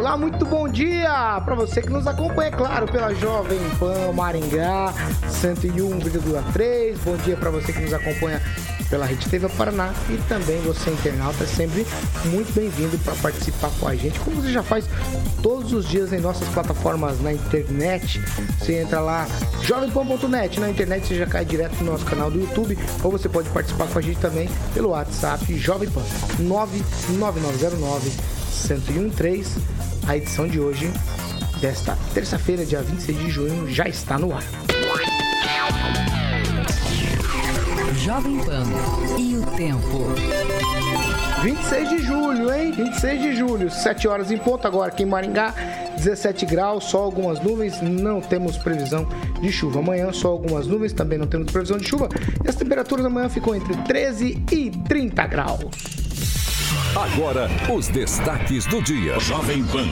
Olá, muito bom dia para você que nos acompanha, é claro, pela Jovem Pan Maringá 101,3. Bom dia para você que nos acompanha pela Rede TV Paraná e também você internauta é sempre muito bem-vindo para participar com a gente, como você já faz todos os dias em nossas plataformas na internet. Você entra lá jovempan.net na internet, você já cai direto no nosso canal do YouTube ou você pode participar com a gente também pelo WhatsApp Jovem Pan 99909 1013 a edição de hoje, desta terça-feira, dia 26 de junho, já está no ar. Jovem Pan e o tempo. 26 de julho, hein? 26 de julho, 7 horas em ponto agora aqui em Maringá. 17 graus, só algumas nuvens, não temos previsão de chuva. Amanhã só algumas nuvens, também não temos previsão de chuva. E as temperaturas amanhã ficam entre 13 e 30 graus. Agora, os destaques do dia. Jovem Pan.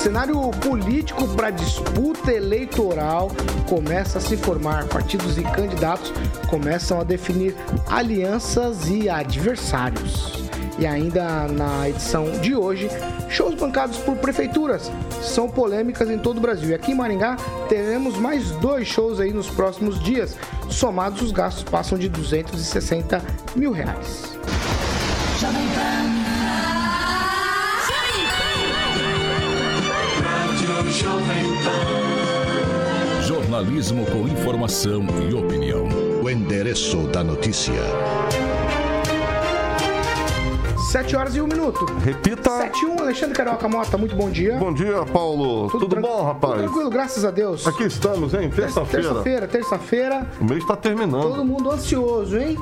Cenário político para disputa eleitoral começa a se formar. Partidos e candidatos começam a definir alianças e adversários. E ainda na edição de hoje, shows bancados por prefeituras são polêmicas em todo o Brasil. E aqui em Maringá teremos mais dois shows aí nos próximos dias. Somados, os gastos passam de 260 mil reais. Jovem Pan. Jornalismo com informação e opinião. O endereço da notícia. Sete horas e um minuto. Repita. Sete e um, Alexandre Carioca Mota, muito bom dia. Bom dia, Paulo. Tudo, Tudo bom, rapaz? Tudo tranquilo, graças a Deus. Aqui estamos, hein? Terça-feira. Terça-feira, terça-feira. O mês está terminando. Todo mundo ansioso, hein?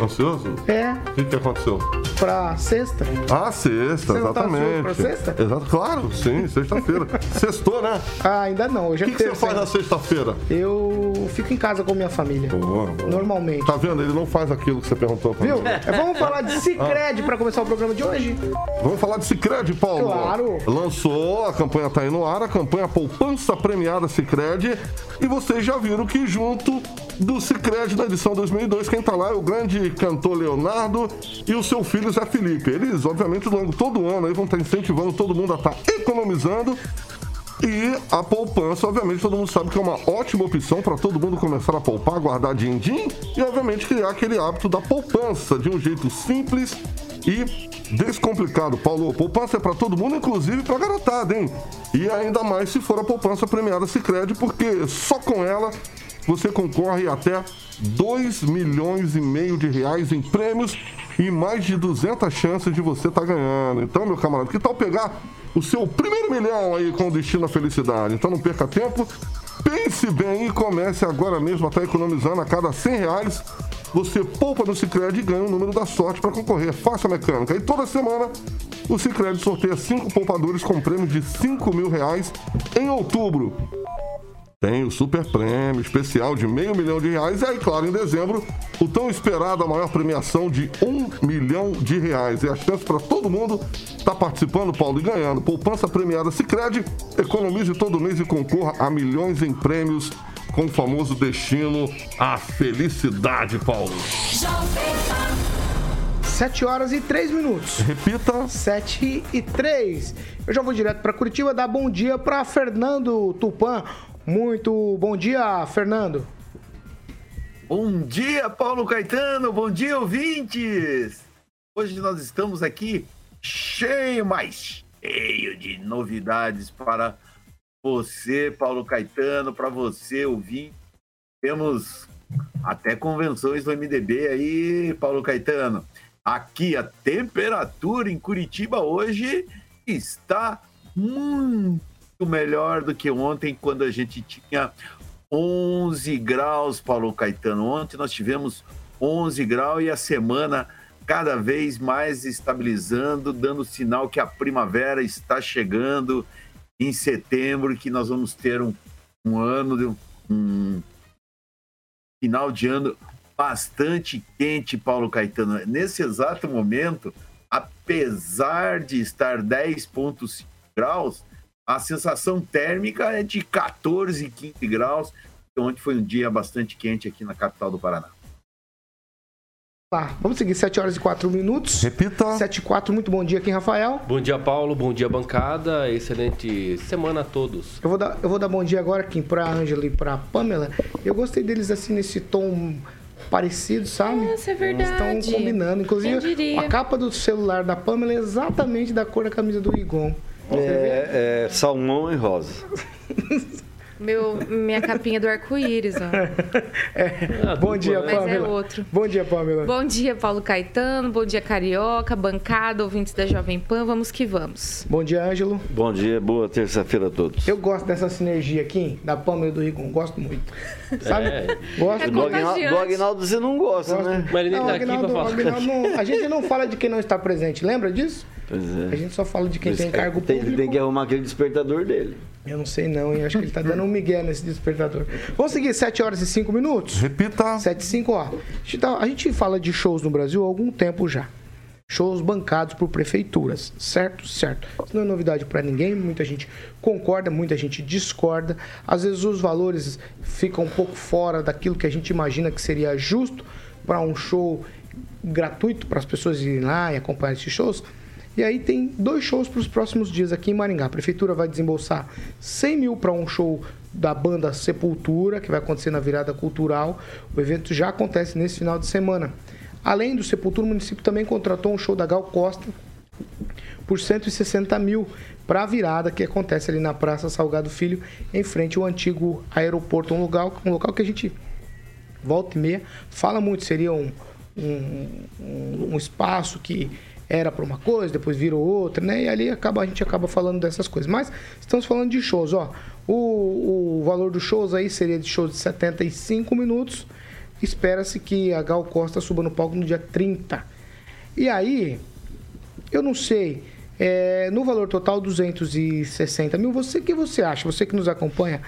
Ansioso? É. O que, que aconteceu? Pra sexta. Ah, sexta, Você exatamente. Tá pra sexta? Exato, claro, sim, sexta-feira. Sextou, né? Ah, ainda não. É O que, que você faz na sexta-feira? Eu fico em casa com minha família. Boa, boa. Normalmente. Tá vendo? Ele não faz aquilo que você perguntou pra Viu? Mim. É, vamos falar de Cicred ah. pra começar o programa de hoje? Vamos falar de Cicred, Paulo. Claro. Lançou, a campanha tá aí no ar, a campanha Poupança Premiada Cicred. E vocês já viram que junto do Cicred da edição 2002. Quem tá lá é o grande cantor Leonardo e o seu filho Zé Felipe. Eles, obviamente, longo todo ano aí vão estar incentivando todo mundo a estar tá economizando. E a poupança, obviamente, todo mundo sabe que é uma ótima opção para todo mundo começar a poupar, guardar din-din e, obviamente, criar aquele hábito da poupança de um jeito simples e descomplicado. Paulo, poupança é para todo mundo, inclusive para garotada, hein? E ainda mais se for a poupança premiada Sicredi, porque só com ela você concorre até 2 milhões e meio de reais em prêmios e mais de 200 chances de você estar tá ganhando. Então, meu camarada, que tal pegar o seu primeiro milhão aí com destino à felicidade? Então não perca tempo, pense bem e comece agora mesmo a estar tá economizando a cada 100 reais. Você poupa no Cicred e ganha o número da sorte para concorrer. Faça a mecânica. E toda semana o Cicred sorteia cinco poupadores com prêmios de 5 mil reais em outubro tem o super prêmio especial de meio milhão de reais. E aí, claro, em dezembro, o tão esperado, a maior premiação de um milhão de reais. E a chance para todo mundo estar tá participando, Paulo, e ganhando. Poupança premiada Cicred, economize todo mês e concorra a milhões em prêmios com o famoso destino à felicidade, Paulo. Sete horas e três minutos. Repita. Sete e três. Eu já vou direto para Curitiba dar bom dia para Fernando Tupan, muito bom dia, Fernando. Bom dia, Paulo Caetano. Bom dia, ouvintes. Hoje nós estamos aqui cheio, mais cheio de novidades para você, Paulo Caetano, para você, ouvinte. Temos até convenções do MDB aí, Paulo Caetano. Aqui a temperatura em Curitiba hoje está muito melhor do que ontem, quando a gente tinha 11 graus, Paulo Caetano. Ontem nós tivemos 11 graus e a semana cada vez mais estabilizando, dando sinal que a primavera está chegando em setembro que nós vamos ter um, um ano, um final de ano bastante quente, Paulo Caetano. Nesse exato momento, apesar de estar 10,5 graus, a sensação térmica é de 14, 15 graus. Então, ontem foi um dia bastante quente aqui na capital do Paraná. Tá, vamos seguir, 7 horas e 4 minutos. Repita. 7 e 4, muito bom dia aqui, Rafael. Bom dia, Paulo. Bom dia, bancada. Excelente semana a todos. Eu vou dar, eu vou dar bom dia agora aqui pra Ângela e pra Pamela. Eu gostei deles assim nesse tom parecido, sabe? Nossa, é verdade. Eles estão combinando. Inclusive, a capa do celular da Pamela é exatamente da cor da camisa do Rigon. É, é salmão e rosa. Meu, minha capinha do arco-íris, ó. Ah, Bom dia, bom, Mas é Pamela. outro. Bom dia, Pamela. Bom dia, Paulo Caetano. Bom dia, Carioca, bancada, ouvintes da Jovem Pan. Vamos que vamos. Bom dia, Ângelo. Bom dia, boa terça-feira a todos. Eu gosto dessa sinergia aqui, da Pamela e do Rigon. Gosto muito. Sabe? É. Gosto É Do muito. Aguinaldo, contagiante. do Aguinaldo você não gosta, Gosto. né? Mas ele nem Não, tá aqui pra Aguinaldo- falar. Aguinaldo não- a gente não fala de quem não está presente, lembra disso? Pois A é. gente só fala de quem tem cargo Tem, público. tem que arrumar aquele despertador dele. Eu não sei não, hein? Acho que ele tá dando um migué nesse despertador. Vamos seguir 7 horas e 5 minutos? Repita. 7 e 5, ó. A gente, tá- a gente fala de shows no Brasil há algum tempo já. Shows bancados por prefeituras, certo? Certo. Isso não é novidade para ninguém, muita gente concorda, muita gente discorda. Às vezes os valores ficam um pouco fora daquilo que a gente imagina que seria justo para um show gratuito para as pessoas irem lá e acompanhar esses shows. E aí tem dois shows para os próximos dias aqui em Maringá. A prefeitura vai desembolsar 100 mil para um show da banda Sepultura, que vai acontecer na virada cultural. O evento já acontece nesse final de semana. Além do Sepultura, o município também contratou um show da Gal Costa por 160 mil para a virada que acontece ali na Praça Salgado Filho, em frente ao antigo aeroporto. Um local, um local que a gente volta e meia fala muito. Seria um, um, um- um espaço que era para uma coisa, depois virou outra, né? E ali acaba, a gente acaba falando dessas coisas. Mas estamos falando de shows, ó. O, o valor dos shows aí seria de shows de 75 minutos. Espera-se que a Gal Costa suba no palco no dia 30. E aí, eu não sei. é, no valor total, 260 mil. Você, que você acha? Você que nos acompanha,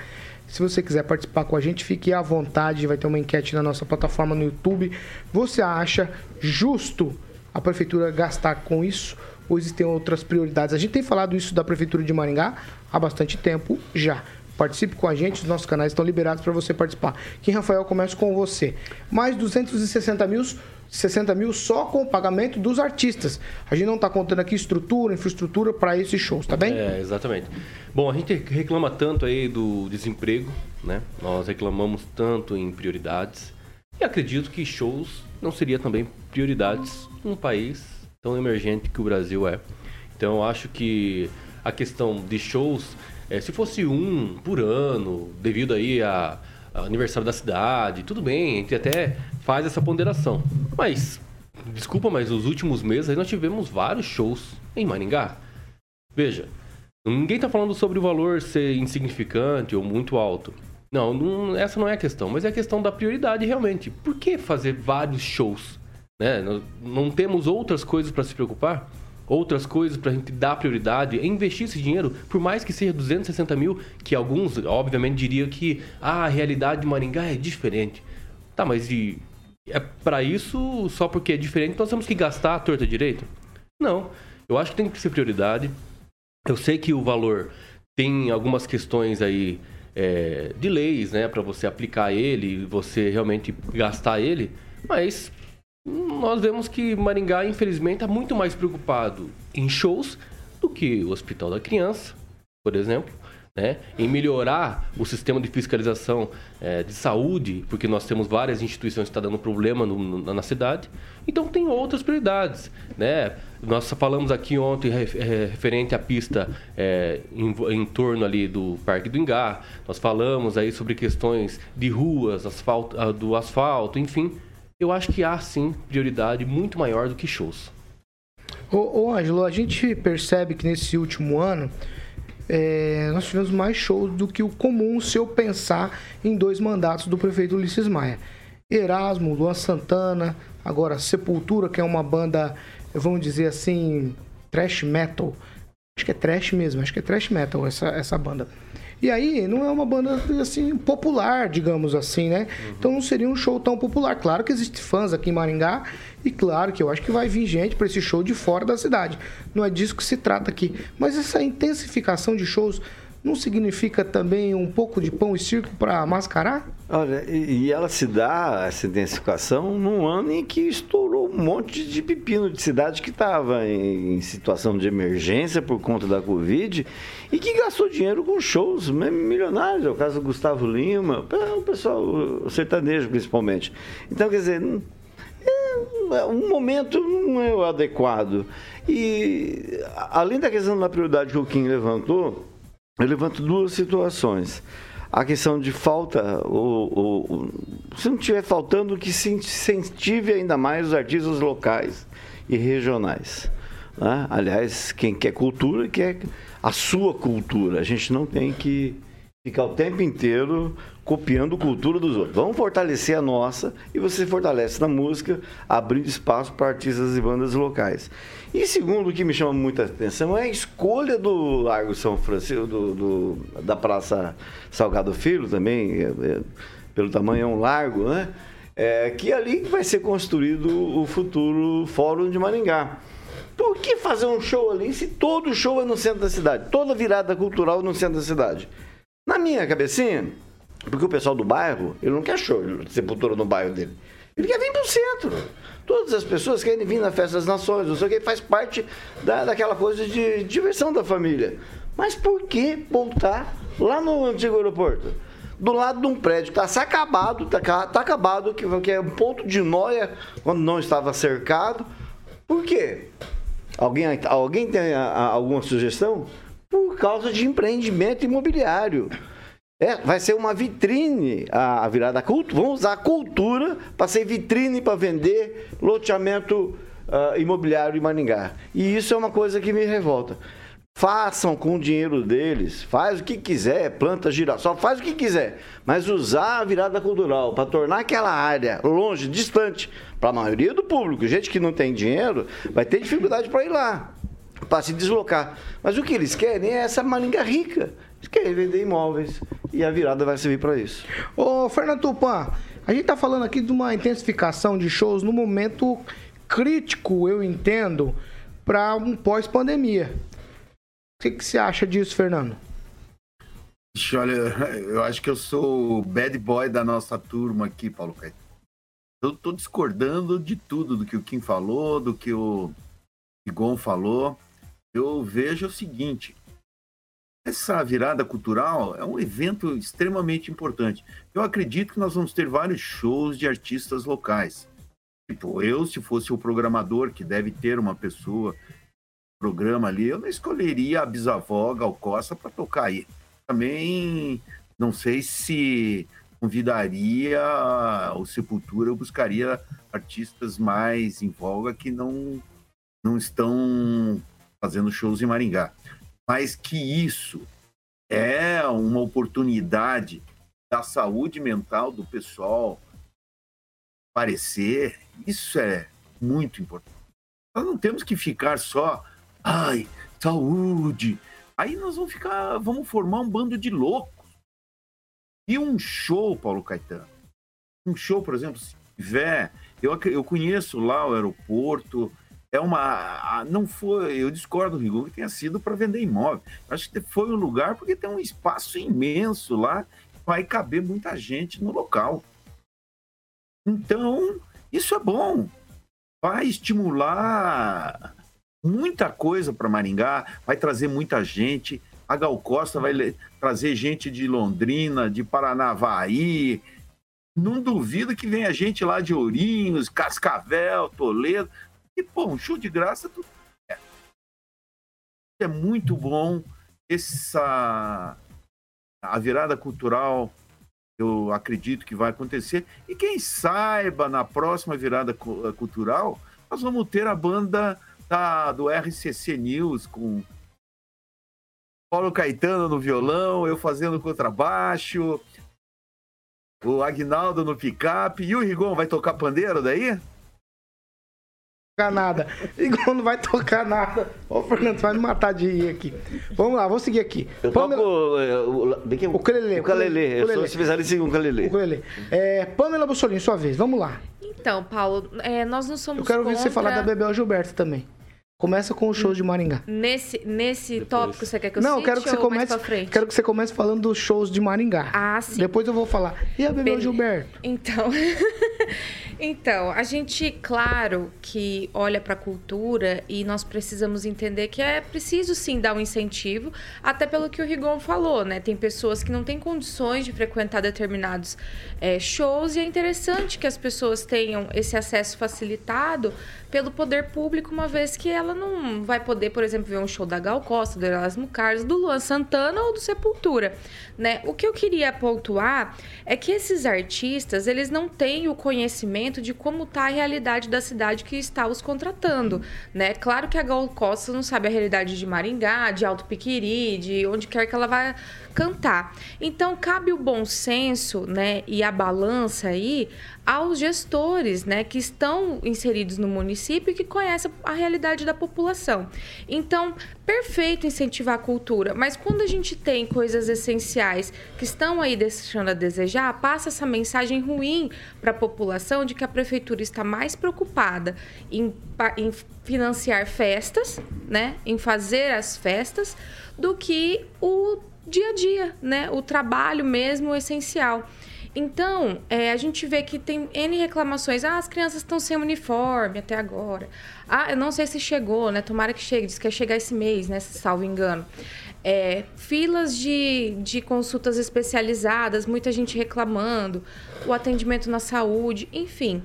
se você quiser participar com a gente, fique à vontade. Vai ter uma enquete na nossa plataforma no YouTube. Você acha justo a prefeitura gastar com isso? Ou existem outras prioridades? A gente tem falado isso da prefeitura de Maringá há bastante tempo já. Participe com a gente, os nossos canais estão liberados para você participar. Kim Rafael, começo com você. Mais 260 mil, 60 mil só com o pagamento dos artistas. A gente não está contando aqui estrutura, infraestrutura para esses shows, tá bem? É, exatamente. Bom, a gente reclama tanto aí do desemprego, né? Nós reclamamos tanto em prioridades. E acredito que shows não seria também prioridades num país tão emergente que o Brasil é. Então eu acho que a questão de shows, eh, se fosse um por ano, devido aí a, a aniversário da cidade, tudo bem, a gente até faz essa ponderação. Mas, desculpa, mas nos últimos meses nós tivemos vários shows em Maringá. Veja, ninguém está falando sobre o valor ser insignificante ou muito alto. Não, não- essa não é a questão, mas é a questão da prioridade realmente. Por que fazer vários shows? Né? Não temos outras coisas para se preocupar? Outras coisas para a gente dar prioridade? É investir esse dinheiro, por mais que seja 260 mil, que alguns, obviamente, diriam que ah, a realidade de Maringá é diferente. Tá, mas e é para isso, só porque é diferente, nós temos que gastar a torta direito? Não. Eu acho que tem que ser prioridade. Eu sei que o valor tem algumas questões aí é, de leis, né, para você aplicar ele, você realmente gastar ele, mas nós vemos que Maringá, infelizmente, está muito mais preocupado em shows do que o Hospital da Criança, por exemplo, né, em melhorar o sistema de fiscalização é, de saúde, porque nós temos várias instituições que estão dando problema no- no- na cidade. Então tem outras prioridades, né? Nós falamos aqui ontem ref- referente à pista é, em, em torno ali do Parque do Ingá. Nós falamos aí sobre questões de ruas, asfalto, ah, do asfalto, enfim. Eu acho que há sim prioridade muito maior do que shows. Ô, ô Ângelo, a gente percebe que nesse último ano é, nós tivemos mais shows do que o comum se eu pensar em dois mandatos do prefeito Ulisses Maia. Erasmo, Luan Santana, Agora, Sepultura, que é uma banda, vamos dizer assim, trash metal. Acho que é trash mesmo, acho que é trash metal essa, essa banda. E aí, não é uma banda assim popular, digamos assim, né? Então não seria um show tão popular. Claro que existe fãs aqui em Maringá e claro que eu acho que vai vir gente para esse show de fora da cidade. Não é disso que se trata aqui. Mas essa intensificação de shows não significa também um pouco de pão e circo para mascarar? Olha, e ela se dá essa intensificação num ano em que estourou um monte de pepino de cidade que estava em, em situação de emergência por conta da Covid e que gastou dinheiro com shows milionários. É o caso do Gustavo Lima, o pessoal o sertanejo principalmente. Então, quer dizer, é, um momento não é o adequado. E além da questão da prioridade que o Kim levantou, eu levanto duas situações. A questão de falta, o, o- o- se não estiver faltando, que se incentive ainda mais os artistas locais e regionais. né? Aliás, quem quer cultura, quer a sua cultura. A gente não tem que ficar o tempo inteiro copiando cultura dos outros. Vamos fortalecer a nossa e você fortalece na música, abrindo espaço para artistas e bandas locais. E segundo, o que me chama muita atenção é a escolha do Largo São Francisco, do, do- da Praça Salgado Filho também, é, é, pelo tamanho é um largo, né? É, que ali vai ser construído o futuro Fórum de Maringá. Por que fazer um show ali se todo show é no centro da cidade? Toda virada cultural no centro da cidade? Na minha cabecinha, porque o pessoal do bairro, ele não quer show sepultura no bairro dele. Ele quer vir pro centro. Todas as pessoas querem vir na Festa das Nações, não sei o que, faz parte da, daquela coisa de diversão da família. Mas por que voltar lá no antigo aeroporto? Do lado de um prédio que está acabado, está tá acabado, que, que é um ponto de noia quando não estava cercado. Por quê? Alguém, alguém tem a- a- alguma sugestão? Por causa de empreendimento imobiliário. É, vai ser uma vitrine a, virada culto. Vamos usar a cultura para ser vitrine para vender loteamento ah, imobiliário em Maningá. E isso é uma coisa que me revolta. Façam com o dinheiro deles, faz o que quiser, planta girassol, faz o que quiser, mas usar a virada cultural para tornar aquela área longe, distante, para a maioria do público, gente que não tem dinheiro, vai ter dificuldade para ir lá, para se deslocar. Mas o que eles querem é essa Maringá rica. Eles querem vender imóveis e a virada vai servir para isso. Ô, Fernando Tupan, a gente tá falando aqui de uma intensificação de shows no momento crítico, eu entendo, para um pós-pandemia. O que, que você acha disso, Fernando? Ixi, olha, eu acho que eu sou o bad boy da nossa turma aqui, Paulo Caetano. Eu tô discordando de tudo, do que o Kim falou, do que o Igon falou. Eu vejo o seguinte: essa virada cultural é um evento extremamente importante. Eu acredito que nós vamos ter vários shows de artistas locais. Tipo, eu, se fosse o programador, que deve ter uma pessoa, programa ali, eu não escolheria a bisavó Gal Costa para tocar aí também não sei se convidaria o Sepultura, eu buscaria artistas mais em voga que não, não estão fazendo shows em Maringá. Mas que isso é uma oportunidade da saúde mental do pessoal aparecer, isso é muito importante. Nós não temos que ficar só, ai, saúde, Aí nós vamos ficar, vamos formar um bando de loucos. E um show, Paulo Caetano, um show, por exemplo, se tiver, eu, eu conheço lá o aeroporto, é uma, não foi, eu discordo do Rigor que tenha sido para vender imóvel. Acho que foi um lugar porque tem um espaço imenso lá, vai caber muita gente no local. Então, isso é bom. Vai estimular muita coisa para Maringá, vai trazer muita gente. A Gal Costa vai trazer gente de Londrina, de Paranavaí. Não duvido que venha gente lá de Ourinhos, Cascavel, Toledo. E, pô, um show de graça. Tu... É. é muito bom essa a virada cultural eu acredito que vai acontecer e quem saiba na próxima virada cu- cultural nós vamos ter a banda da, do RCC News com Paulo Caetano no violão, eu fazendo contrabaixo, o Agnaldo no picape. E o Rigon vai tocar pandeiro daí? Tocar nada. Igor não vai tocar nada. Ô, Fernando, você vai me matar de rir aqui. Vamos lá, vamos seguir aqui. Eu Pamela- toco é, o, o, ukulele, O ukulele. Eu sou especialista em ukulele. Ukulele. É, Pamela Bussolini, sua vez. Vamos lá. Então, Paulo, é, nós não somos Eu quero ouvir você contra- falar da Bebel Gilberto também. Começa com os shows de Maringá. Nesse, nesse tópico, você quer que eu não, eu cite quero que você comece. pra frente? Quero que você comece falando dos shows de Maringá. Ah, sim. Depois eu vou falar. E a Bebel Beleza. Gilberto? Então, então, a gente, claro, que olha para a cultura e nós precisamos entender que é preciso sim dar um incentivo, até pelo que o Rigon falou, né? Tem pessoas que não têm condições de frequentar determinados eh, shows e é interessante que as pessoas tenham esse acesso facilitado pelo poder público, uma vez que ela não vai poder, por exemplo, ver um show da Gal Costa, do Erasmo Carlos, do Luan Santana ou do Sepultura, né? O que eu queria pontuar é que esses artistas, eles não têm o conhecimento de como está a realidade da cidade que está os contratando, né? Claro que a Gal Costa não sabe a realidade de Maringá, de Alto Piquiri, de onde quer que ela vai cantar. Então, cabe o bom senso, né, e a balança aí aos gestores, né, que estão inseridos no município e que conhecem a realidade da população. Então, perfeito incentivar a cultura, mas quando a gente tem coisas essenciais que estão aí deixando a desejar, passa essa mensagem ruim para a população de que a prefeitura está mais preocupada em, em financiar festas, né, em fazer as festas, do que o dia a dia, né, o trabalho mesmo essencial. Então, é, a gente vê que tem N reclamações. Ah, as crianças estão sem uniforme até agora. Ah, eu não sei se chegou, né? Tomara que chegue. Diz que ia chegar esse mês, né? Salvo engano. É, filas de, de consultas especializadas, muita gente reclamando. O atendimento na saúde, enfim.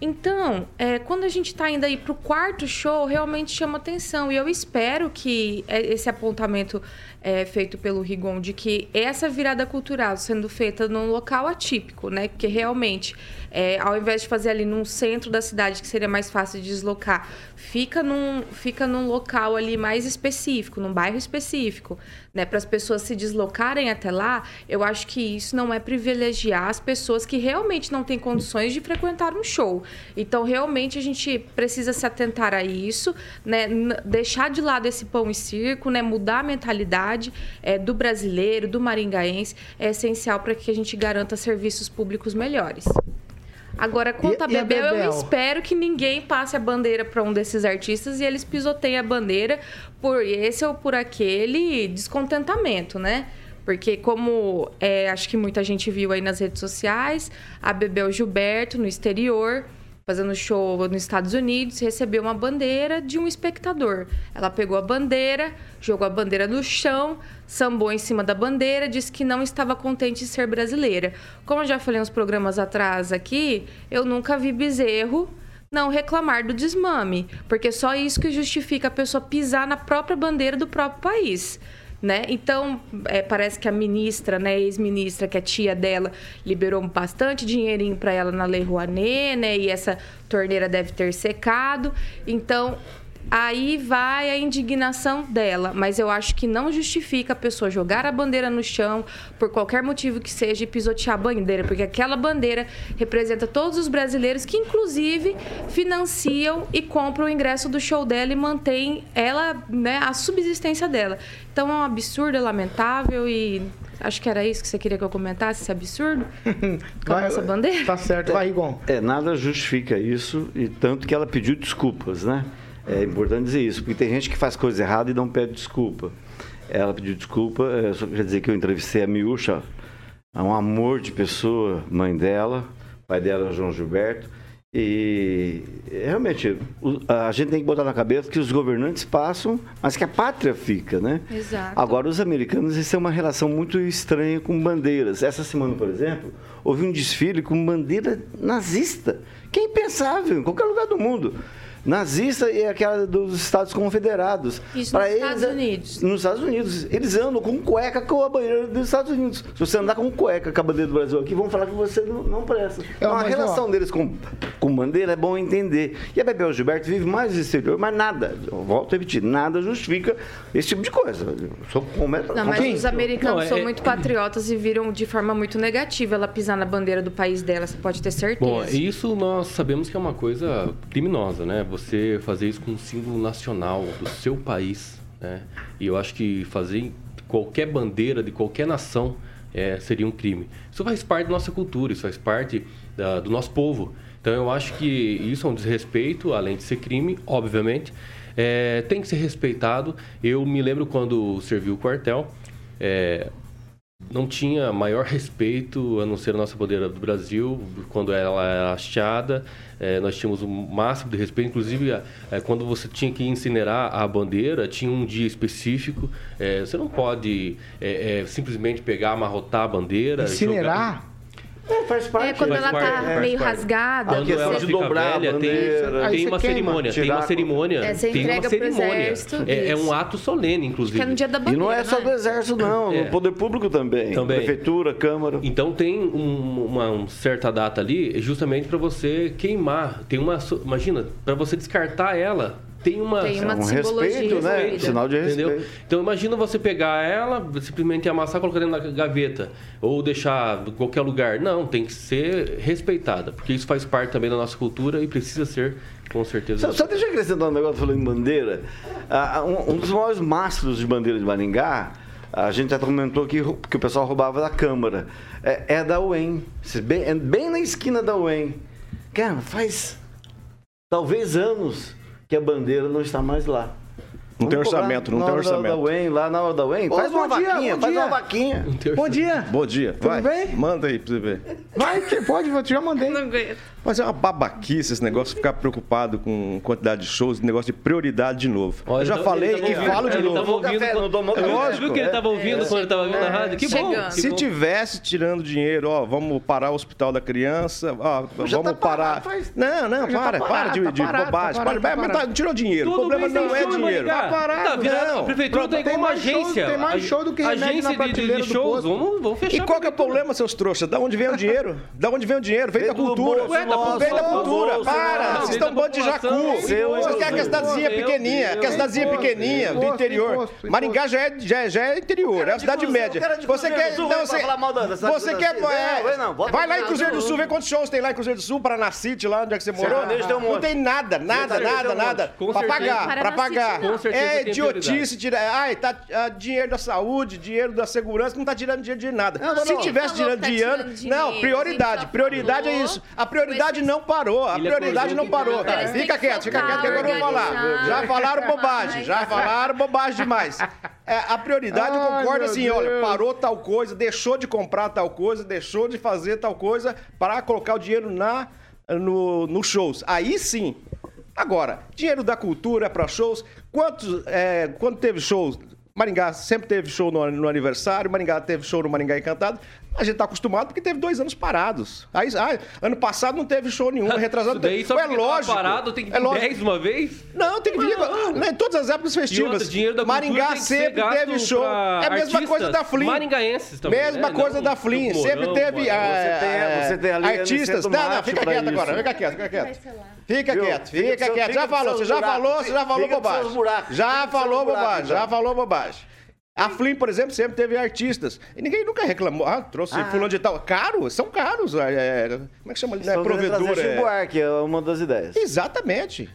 Então, é, quando a gente está indo aí para o quarto show, realmente chama atenção. E eu espero que é, esse apontamento é, feito pelo Rigon de que essa virada cultural sendo feita num local atípico, né? Porque realmente, é, ao invés de fazer ali num centro da cidade, que seria mais fácil de deslocar, fica num, fica num local ali mais específico, num bairro específico, né? Para as pessoas se deslocarem até lá, eu acho que isso não é privilegiar as pessoas que realmente não têm condições de frequentar um show. Então, realmente, a gente precisa se atentar a isso, né? Deixar de lado esse pão e circo, né? Mudar a mentalidade é, do brasileiro, do maringaense, é essencial para que a gente garanta serviços públicos melhores. Agora, quanto a e a Bebel, eu Bebel? espero que ninguém passe a bandeira para um desses artistas e eles pisoteiem a bandeira por esse ou por aquele descontentamento, né? Porque como é, acho que muita gente viu aí nas redes sociais, a Bebel Gilberto, no exterior, fazendo show nos Estados Unidos, recebeu uma bandeira de um espectador. Ela pegou a bandeira, jogou a bandeira no chão, sambou em cima da bandeira, disse que não estava contente de ser brasileira. Como eu já falei uns programas atrás aqui, eu nunca vi bezerro não reclamar do desmame, porque só isso que justifica a pessoa pisar na própria bandeira do próprio país. Né? Então, é, parece que a ministra, né, ex-ministra, que é tia dela, liberou bastante dinheirinho para ela na Lei Rouanet, né? E essa torneira deve ter secado. Então, aí vai a indignação dela. Mas eu acho que não justifica a pessoa jogar a bandeira no chão, por qualquer motivo que seja, e pisotear a bandeira. Porque aquela bandeira representa todos os brasileiros que, inclusive, financiam e compram o ingresso do show dela e mantêm ela, né, a subsistência dela. Então é um absurdo, é lamentável e acho que era isso que você queria que eu comentasse, esse absurdo com a nossa bandeira. Tá certo, vai, Rigon. É, nada justifica isso, e tanto que ela pediu desculpas, né? É importante dizer isso, porque tem gente que faz coisa errada e não pede desculpa. Ela pediu desculpa, é, só queria dizer que eu entrevistei a Miúcha, é um amor de pessoa, mãe dela, pai dela é João Gilberto, e realmente a gente tem que botar na cabeça que os governantes passam, mas que a pátria fica, né? Exato. Agora, os americanos eles têm uma relação muito estranha com bandeiras. Essa semana, por exemplo, houve um desfile com bandeira nazista, que é impensável em qualquer lugar do mundo. Nazista e aquela dos Estados Confederados. Isso Pra nos Estados é- Unidos. Nos Estados Unidos. Eles andam com cueca com a bandeira dos Estados Unidos. Se você andar com cueca com a bandeira do Brasil aqui, vão falar que você não, não presta. Então, a relação ó, deles com, com bandeira é bom entender. E a Bebel Gilberto vive mais no exterior, mas nada, eu volto a repetir, nada justifica esse tipo de coisa. Eu sou completo- Não, mas os americanos Não, é- são é- muito patriotas e viram de forma muito negativa ela pisar na bandeira do país dela, você pode ter certeza. Bom, isso nós sabemos que é uma coisa criminosa, né? Você fazer isso com um símbolo nacional do seu país, né? E eu acho que fazer qualquer bandeira de qualquer nação é, seria um crime. Isso faz parte da nossa cultura, isso faz parte da, do nosso povo. Então eu acho que isso é um desrespeito, além de ser crime, obviamente. É, tem que ser respeitado. Eu me lembro quando servi o quartel, é, não tinha maior respeito a não ser a nossa bandeira do Brasil, quando ela era hasteada. É, nós tínhamos o máximo de respeito, inclusive é, quando você tinha que incinerar a bandeira, tinha um dia específico. É, você não pode é, é, simplesmente pegar, amarrotar a bandeira. Incinerar? Jogar... É, faz parte. É quando Faz ela parte, tá faz meio rasgada. Quando ela de fica dobrar velha, tem, bandeira. Aí tem uma queima. cerimônia. Tem uma cerimônia. É, você tem uma cerimônia. exército, É, é um ato solene, inclusive. Que é no dia da E bandeira. não é só né? do Exército, não. É. No Poder Público também. Também. Prefeitura, Câmara. Então tem um- uma, uma certa data ali, justamente para você queimar. Tem uma, imagina, para você descartar ela, tem uma Tem uma um simbologia respeito, né? Sinal de Entendeu? respeito. Então imagina você pegar ela, simplesmente amassar, colocar dentro da gaveta ou deixar em qualquer lugar. Não, tem que ser respeitada, porque isso faz parte também da nossa cultura e precisa ser, com certeza. Só, só deixa eu acrescentar um negócio falando em bandeira. Ah, um, um dos maiores mastros de bandeira de Maringá, a gente já comentou que, que o pessoal roubava da Câmara. É, é da UEM. Bem, é bem na esquina da UEM. Cara, faz talvez anos que a bandeira não está mais lá. Não tem Vamos cobrar orçamento, não tem orçamento. Da UEM, lá na hora da UEM, faz bom uma dia, vaquinha, bom faz dia. uma vaquinha. Bom dia. Bom dia. Tudo Vai, bem? Manda aí pra você ver. Vai, que pode, eu já mandei. Não aguento. Mas é uma babaquice esse negócio de ficar preocupado com quantidade de shows, negócio de prioridade de novo. Olha, eu já ele falei tava e ouvindo- falo de ele novo. tava ouvindo Café, quando- não tomou Viu- café. Lógico, Viu que ele é. estava ouvindo quando ele estava ouvindo na rádio? Que bom. Chegando. Se bom. tivesse tirando dinheiro, ó, vamos parar o hospital da criança, ó, Já vamos tá parar. faz- Não, não, Já tá para, para parado, de, tá bobagem. tá para, tá tá- tirou dinheiro. o problema tem não é dinheiro. Tá parado. Tá vendo? Não. A prefeitura tem Tem como mais show- agência. tem mais show do que remédio agência na de- prateleira de, do shows. Vamos, vamos fechar. E qual que é o problema, seus trouxas? Da onde vem o dinheiro? Da onde vem o dinheiro? Vem Vem da cultura. bolso Ué, da Vem da cultura. bolso Para, vocês estão Vem bando de jacu. Vocês querem que a cidadezinha pequenininha, que a cidadezinha pequenininha do interior. Maringá já é, já, é- já é interior, é uma cidade média. Você quer. Você, quer. É, vai lá em Cruzeiro do. Sul, vê quantos shows tem lá em Cruzeiro do Sul, Paraná City, lá onde é que você morou. Tem um Não tem nada, nada, nada, tem um nada. Pra certeza. pagar, pra pagar. Não. É idiotice tirar. Ai, tá ah, dinheiro da saúde, dinheiro da segurança, não tá tirando dinheiro de nada. Não, Se não. tivesse tirando tá dinheiro. tirando dinheiro? Não, prioridade. Prioridade é isso. A prioridade não parou. A Ele prioridade não parou. não, Fica que quieto, fica quieto que agora eu vou falar. Já falaram bobagem, já falaram bobagem demais. É, a prioridade, eu Ai, concordo meu assim, olha, Deus. parou tal coisa, deixou de comprar tal coisa, deixou de fazer tal coisa para colocar o dinheiro na no, nos shows. Aí sim. Agora, dinheiro da cultura para shows. Quantos, é, quando teve shows? Maringá sempre teve show no, no aniversário, Maringá teve show no Maringá Encantado. A gente tá acostumado porque teve dois anos parados. Aí, ah, ano passado não teve show nenhum, retrasado. Isso daí só Ué, tava lógico. parado tem que é vir lógico. 10 uma vez? Não, tem que vir né, em todas as épocas E festivas. outra, Maringá tem que ser sempre gasto teve show. pra É a mesma artistas coisa da Flim. maringaenses também, Mesma né? coisa Não da Flim. Sempre teve mano. é, Você tem- é, você tem ali artistas. Não, não, fica quieto agora. Fica quieto, fica quieto. Fica Viu? quieto, Fica fica quieto. Já fica falou, seus você já falou, você já falou bobagem. Já falou bobagem, já falou bobagem. A Flim, por exemplo, sempre teve artistas. E ninguém nunca reclamou. Ah, trouxe fulano de tal. Caro, são caros. é, é, como é que chama? Não é Estão querendo provedor. trazer Chico É... Buarque, é uma das ideias. Exatamente.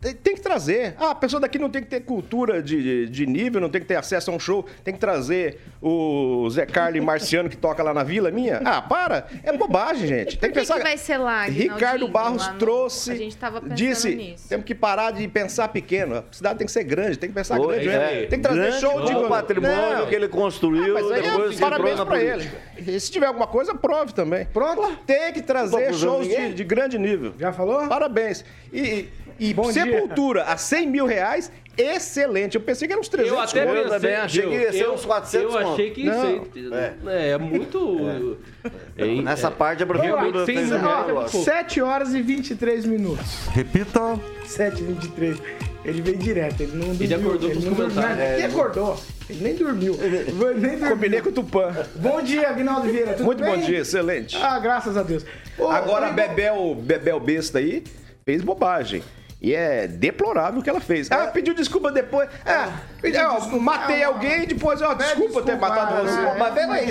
Tem- que trazer. Ah, a pessoa daqui não tem que ter cultura de, de- de nível, não tem que ter acesso a um show, tem que trazer o Zé Carlos Marciano que toca lá na vila minha. Ah, para. É bobagem, gente. Tem Por que, pensar. que vai ser lá, Ricardo Barros lá no- trouxe, A gente tava pensando disse, nisso. temos que parar de pensar pequeno. A cidade tem que ser grande, tem que pensar Oi, grande. é, mesmo. tem que trazer grande show de patrimônio Não. que ele construiu, Mas aí depois é, parabéns pra política. ele. E se tiver alguma coisa, prove também. Pronto? Tem que trazer shows de, de grande nível. Já falou? Parabéns. E, e Bom Sepultura a 100 mil reais, excelente. Eu pensei que era uns 300 Eu até conto. Eu pensei, também achei que ia ser eu- uns 400 Eu achei que Não. isso aí é, muito... É, Nessa é, parte a prefeitura realmente, fez sem um dúvida. negócio. 7 horas e 23 minutos. Repita. 7 e 23. Ele veio direto, ele não dormiu. acordou com os não dormiu, comentários. Ele acordou. Ele nem dormiu. Ele nem dormiu. Combinei com o Tupã. Bom dia, Aguinaldo Vieira. Tudo Muito bem? bom dia, excelente. Ah, graças a Deus. Ô, Agora, Bebel, Bebel Besta aí fez bobagem. E é deplorável o que ela fez. Ah, pediu desculpa depois. Ah, Pediu ó, desculpa. matei Ah, alguém e depois, ó, Pede desculpa ter desculpa, matado você. é. Mas peraí,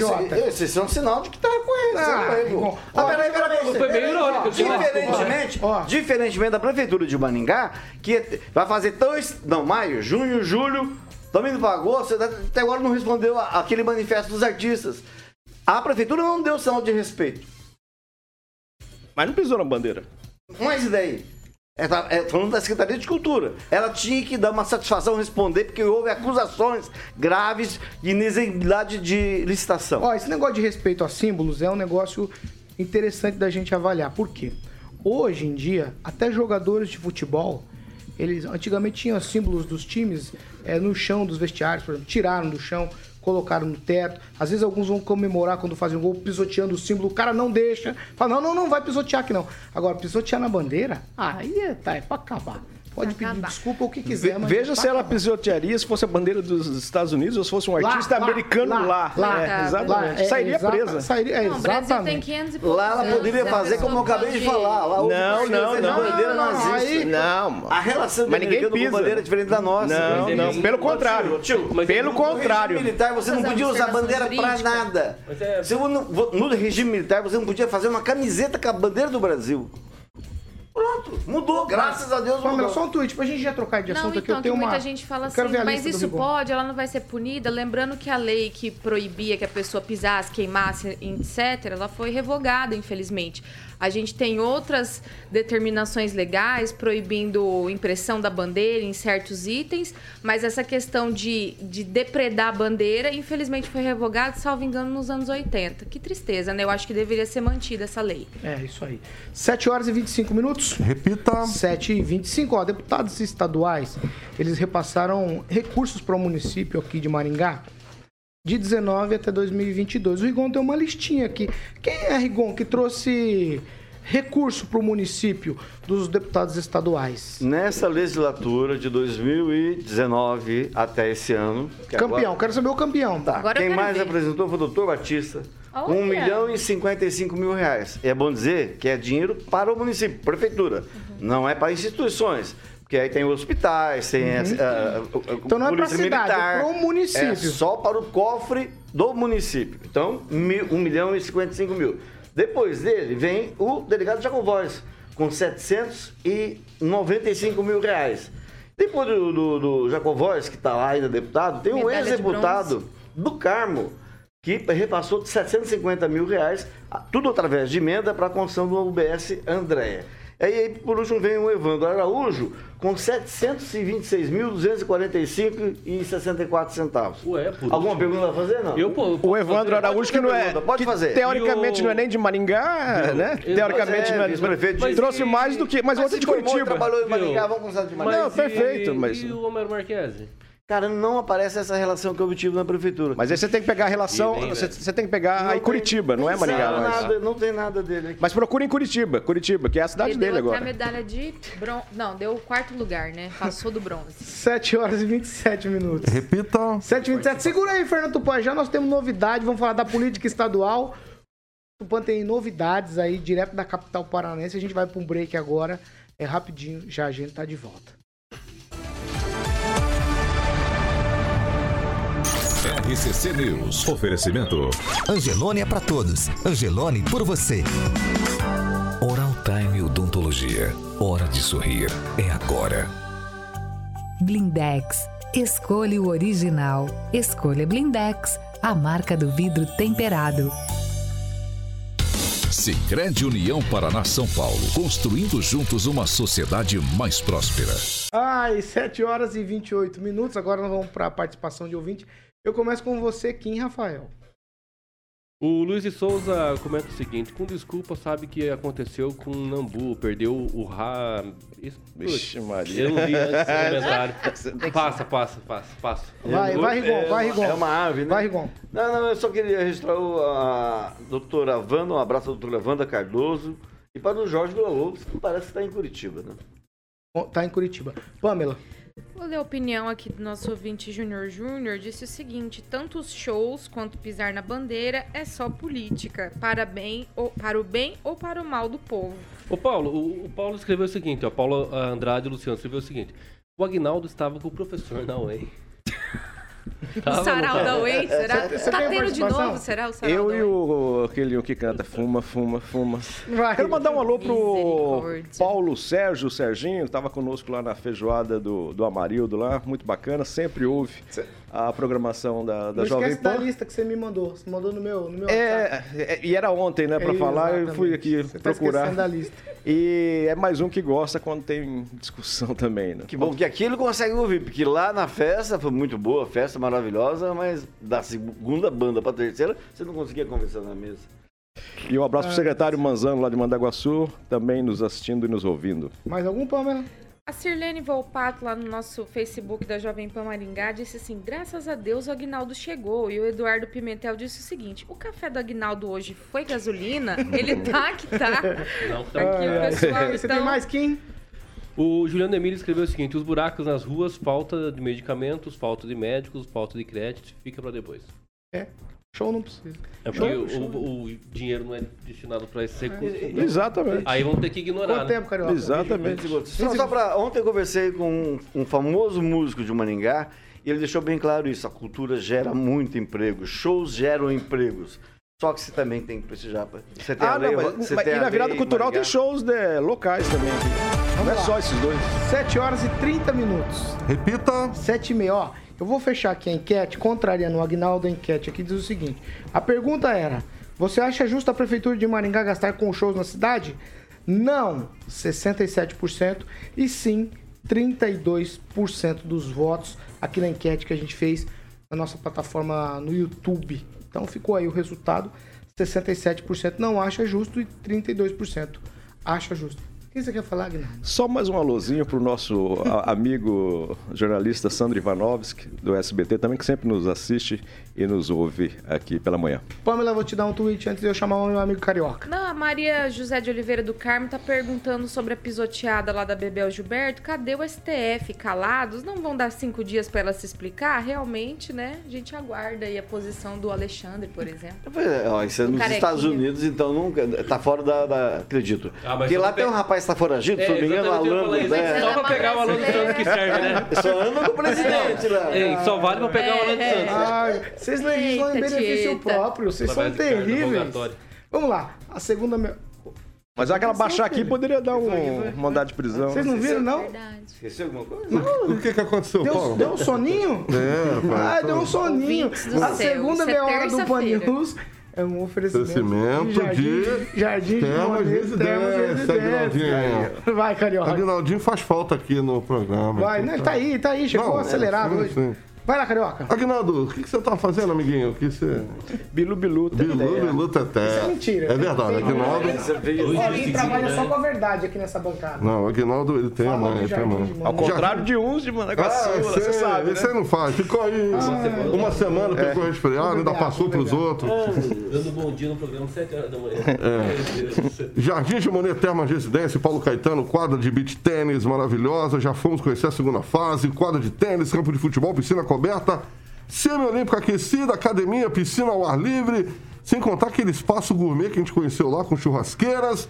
isso, isso, é um sinal de que tá reconhecendo Ah, erro. Ah, peraí, peraí, Foi peraí, irônico, eu Diferentemente, Ó. diferentemente da Prefeitura de Maningá, que vai fazer dois, não, maio, junho, julho, estamos indo para agosto, você até agora não respondeu a- aquele manifesto dos artistas. A Prefeitura não deu sinal de respeito. Mas não pisou na bandeira. Mas e daí? É, tá- é, falando da Secretaria de Cultura. Ela tinha que dar uma satisfação, responder, porque houve acusações graves de inexigibilidade de licitação. Ó, esse negócio de respeito a símbolos é um negócio interessante da gente avaliar. Por quê? Hoje em dia, até jogadores de futebol, eles antigamente tinham símbolos dos times é, no chão dos vestiários, por exemplo, tiraram do chão, colocaram no teto. Às vezes alguns vão comemorar quando fazem um gol pisoteando o símbolo, o cara não deixa. Fala, não, não, não vai pisotear aqui não. Agora, pisotear na bandeira, aí é, tá, é pra acabar. Pode pedir acabar. desculpa o que quiser, mas Veja se ela acabando. pisotearia se fosse a bandeira dos Estados Unidos ou se fosse um Lá, artista lá, americano lá. lá, lá, É, lá, exatamente. é, Sairia exata- presa. Sairia, é, Não, o Brasil tem exatamente. 500 e poucos Lá ela poderia a fazer como eu acabei de falar. Lá Não, não, não. bandeira Não, não, nazista. aí- Não, mano. A relação Mas ninguém americana com pisa. bandeira é diferente da nossa. Não, não, ele- pelo contrário. Tio, Mas Pelo No contrário. regime militar você não Fazer podia usar bandeira pra nada. É- não- no regime militar você não podia fazer uma camiseta com a bandeira do Brasil. Pronto, mudou, graças a Deus Pamela, mudou. só um tweet pra gente já trocar de Não, assunto aqui. então, Eu tenho que uma. muita gente fala assim, mas isso pode, ela não vai ser punida. Lembrando que a lei que proibia que a pessoa pisasse, queimasse, etc., ela foi revogada, infelizmente. A gente tem outras determinações legais proibindo impressão da bandeira em certos itens, mas essa questão de, de depredar a bandeira, infelizmente, foi revogada, salvo engano, nos anos 80. Que tristeza, né? Eu acho que deveria ser mantida essa lei. É, isso aí. 7 horas e 25 minutos. Repita. 7 e 25. Ó, deputados estaduais, eles repassaram recursos para o município aqui de Maringá de 19 até 2022. O Rigon tem uma listinha aqui. Quem é, Rigon, que trouxe recurso para o município dos deputados estaduais? Nessa legislatura de 2019 até esse ano. que Campeão, agora- quero saber o campeão. Tá. Agora Quem mais ver. apresentou foi o doutor Batista. Com 1 Olha. milhão e 55 mil reais. É bom dizer que é dinheiro para o município, prefeitura. Uhum. Não é para instituições. Porque aí tem hospitais, tem. a- a- a- Uhum. Então não é pra polícia cidade, é militar. pro município. É só para o cofre do município. Então, mil, 1 milhão e 55 mil. Depois dele vem o delegado Jacobóis, com 795 mil reais. Depois do, do, do Jacobóis, que está lá ainda deputado, tem um Medalha de ex-deputado do Carmo, que repassou de 750 mil reais, a- tudo através de emenda para a construção do UBS Andréia. E aí, por último, vem o Evandro Araújo com 726.245,64 centavos. Ué, por Alguma pergunta a fazer? Não. Eu, pô, O Evandro Araújo, que não é. pergunta, pode que fazer. Teoricamente E o- não é nem de Maringá, né? Viu? Teoricamente É, não é. vice-prefeito de- Mas trouxe mais do que. Mas, outro se de Curitiba. trabalhou em Maringá, Viu? vamos começar de Mas Maringá. Não, perfeito, e, mas- E o Homero Marquese? Cara, não aparece essa relação que eu tive na prefeitura. Mas aí você tem que pegar a relação. Vem, Você, você tem que pegar Não aí tem- Curitiba, não é Maringá mais. Nada, não tem nada dele aqui. Mas procura em Curitiba, Curitiba, que é a cidade Ele dele deu até a agora. medalha de bronze. Não, deu o quarto lugar, né? Passou do bronze. 7 horas e 27 minutos. Repita. 7 e 27. Segura aí, Fernando Tupan. Já nós temos novidade. Vamos falar da política estadual. O Tupan tem novidades aí, direto da capital paranense. A gente vai para um break agora. É rapidinho. Já a gente tá de volta. RCC News. Oferecimento. Angelone é pra todos. Angelone por você. Oral Time Odontologia. Hora de sorrir. É agora. Blindex. Escolha o original. Escolha Blindex, a marca do vidro temperado. Sicredi União Paraná São Paulo. Construindo juntos uma sociedade mais próspera. Ai, 7 horas e 28 minutos. Agora nós vamos para a participação de ouvinte. Eu começo com você, Kim Rafael. O Luiz de Souza comenta o seguinte: com desculpa, sabe que aconteceu com o Nambu, perdeu o Ra. Isso, Vixe, Maria. Eu não vi antes do comentário. Passa, passa, passa, passa. Vai, vai, Rigon, vai, Rigon. É uma ave, né? Vai, Rigon. Não, não, eu só queria registrar o, a doutora Wanda, um abraço à doutora Wanda Cardoso e para o Jorge Villa-Lobos, que parece que está em Curitiba, né? Bom, Tá em Curitiba. Pamela. Vou ler a opinião aqui do nosso ouvinte Júnior Júnior. Disse o seguinte: tanto os shows quanto pisar na bandeira é só política, para, bem, ou, para o bem ou para o mal do povo. Ô Paulo, o, o Paulo escreveu o seguinte, ó, Paulo Andrade e Luciano escreveu o seguinte. O Agnaldo estava com o professor na UEM. o sarau da UEM, será? Você tá tem tendo de novo, será o sarau Eu da e o aquele que canta Fuma, Fuma, Fuma. Vai. Quero mandar um alô pro. Paulo Sérgio, Serginho, que tava conosco lá na feijoada do, do Amarildo lá, muito bacana, sempre ouve a programação da, da Não Jovem esquece da Pan. lista que você me mandou. Você mandou no meu, no meu WhatsApp. É, é, e era ontem, né, pra É, falar, eu fui exatamente. aqui Você tá procurar. esquecendo da lista. E é mais um que gosta quando tem discussão também, né? Que bom que aqui ele consegue ouvir, porque lá na festa foi muito boa, festa maravilhosa, mas da segunda banda pra terceira, você não conseguia conversar na mesa. E um abraço pro secretário Manzano lá de Mandaguaçu, também nos assistindo e nos ouvindo. Mais algum, Pamela? A Sirlene Volpato, lá no nosso Facebook da Jovem Pan Maringá, disse assim: graças a Deus o Agnaldo chegou. E o Eduardo Pimentel disse o seguinte: o café do Agnaldo hoje foi gasolina? Ele tá que tá. Não, tá. Aqui o pessoal, Você então. tem mais, Kim? O Juliano Emílio escreveu o seguinte, os buracos nas ruas, falta de medicamentos, falta de médicos, falta de crédito, fica pra depois. Show não precisa. É porque o, o- o dinheiro não é destinado pra esses recursos. então Exatamente. Aí vamos ter que ignorar, Quanto né? tempo, Carioca? Exatamente. Só, só pra, ontem eu conversei com um, um famoso músico de Maringá e ele deixou bem claro isso. A cultura gera muito emprego, shows geram empregos. Só que você também tem que prestigiar. Você tem Ah, a lei, não, mas, você mas- tem e a na virada lei cultural Maringá. tem shows né, locais também. aqui. Não é só esses dois. 7 horas e 30 minutos. Repita. 7 e meia. Ó, eu vou fechar aqui a enquete, contrariando o Agnaldo, a enquete aqui diz o seguinte. A pergunta era, você acha justo a Prefeitura de Maringá gastar com shows na cidade? Não, 67%. E sim, 32% dos votos aqui na enquete que a gente fez na nossa plataforma no YouTube. Então ficou aí o resultado. 67% não acha justo e 32% acha justo. O que você quer falar, Agnaldo? Só mais um alôzinho pro nosso a- amigo jornalista Sandro Ivanovski, do SBT, também, que sempre nos assiste e nos ouve aqui pela manhã. Pamela, vou te dar um tweet antes de eu chamar o meu amigo carioca. Não, a Maria José de Oliveira do Carmo tá perguntando sobre a pisoteada lá da Bebel Gilberto. Cadê o STF? Calados? Não vão dar cinco dias pra ela se explicar? Realmente, né? A gente aguarda aí a posição do Alexandre, por exemplo. É, ó, isso é nos. Estados Unidos, então nunca. Tá fora da. da- acredito. Ah, Porque lá tem um rapaz que tá foragido, se É, não me engano, o exatamente, eu ia Alan isso. né? Só pra pegar o Alan dos Santos que serve, né? Só anda com o presidente lá. Ei, só vale pra pegar o Alan dos Santos. Ai, vocês legislam em benefício próprio, vocês são do terríveis. Vamos lá, a segunda. me- Mas aquela baixar aqui poderia dar um mandado de prisão. Vocês não viram, não? Verdade. Esqueceu alguma coisa? O que que aconteceu, Deu, Paulo? deu um soninho? É, pai. Ai, deu um soninho. Do A segunda é meia hora do Pan. News é um oferecimento, Oferecimento Jardim, de Jardim de Termas Residência, Aguinaldinho. Residência. Vai, Carioca. Aguinaldinho faz falta aqui no programa. Vai, né? Tá aí, tá aí, chegou Não, acelerado sim, hoje. sim. Vai lá, Carioca. Aguinaldo, o que, que você tá fazendo, amiguinho? O que você... Bilu Bilu. Bilu, Bilu, Teté. Isso é mentira. É verdade, Aguinaldo... Ó, quem trabalha só com a verdade aqui nessa bancada. Não, o Aguinaldo, ele tem a Fala mãe, do ele tem a Jardim mãe. de Ao contrário de uns de Managaçu, Ah, você sabe, Esse né? aí não faz. Ficou aí uma semana, É. ficou resfriado, ainda passou pros outros. Dando bom dia no programa 7 horas da manhã. É. Jardim de Monet Termas Residência, Paulo Caetano, quadra de beach tênis maravilhosa. Já fomos conhecer a segunda fase, quadra de tênis, campo de futebol, piscina coberta, semi-olímpica aquecida, academia, piscina ao ar livre, sem contar aquele espaço gourmet que a gente conheceu lá com churrasqueiras.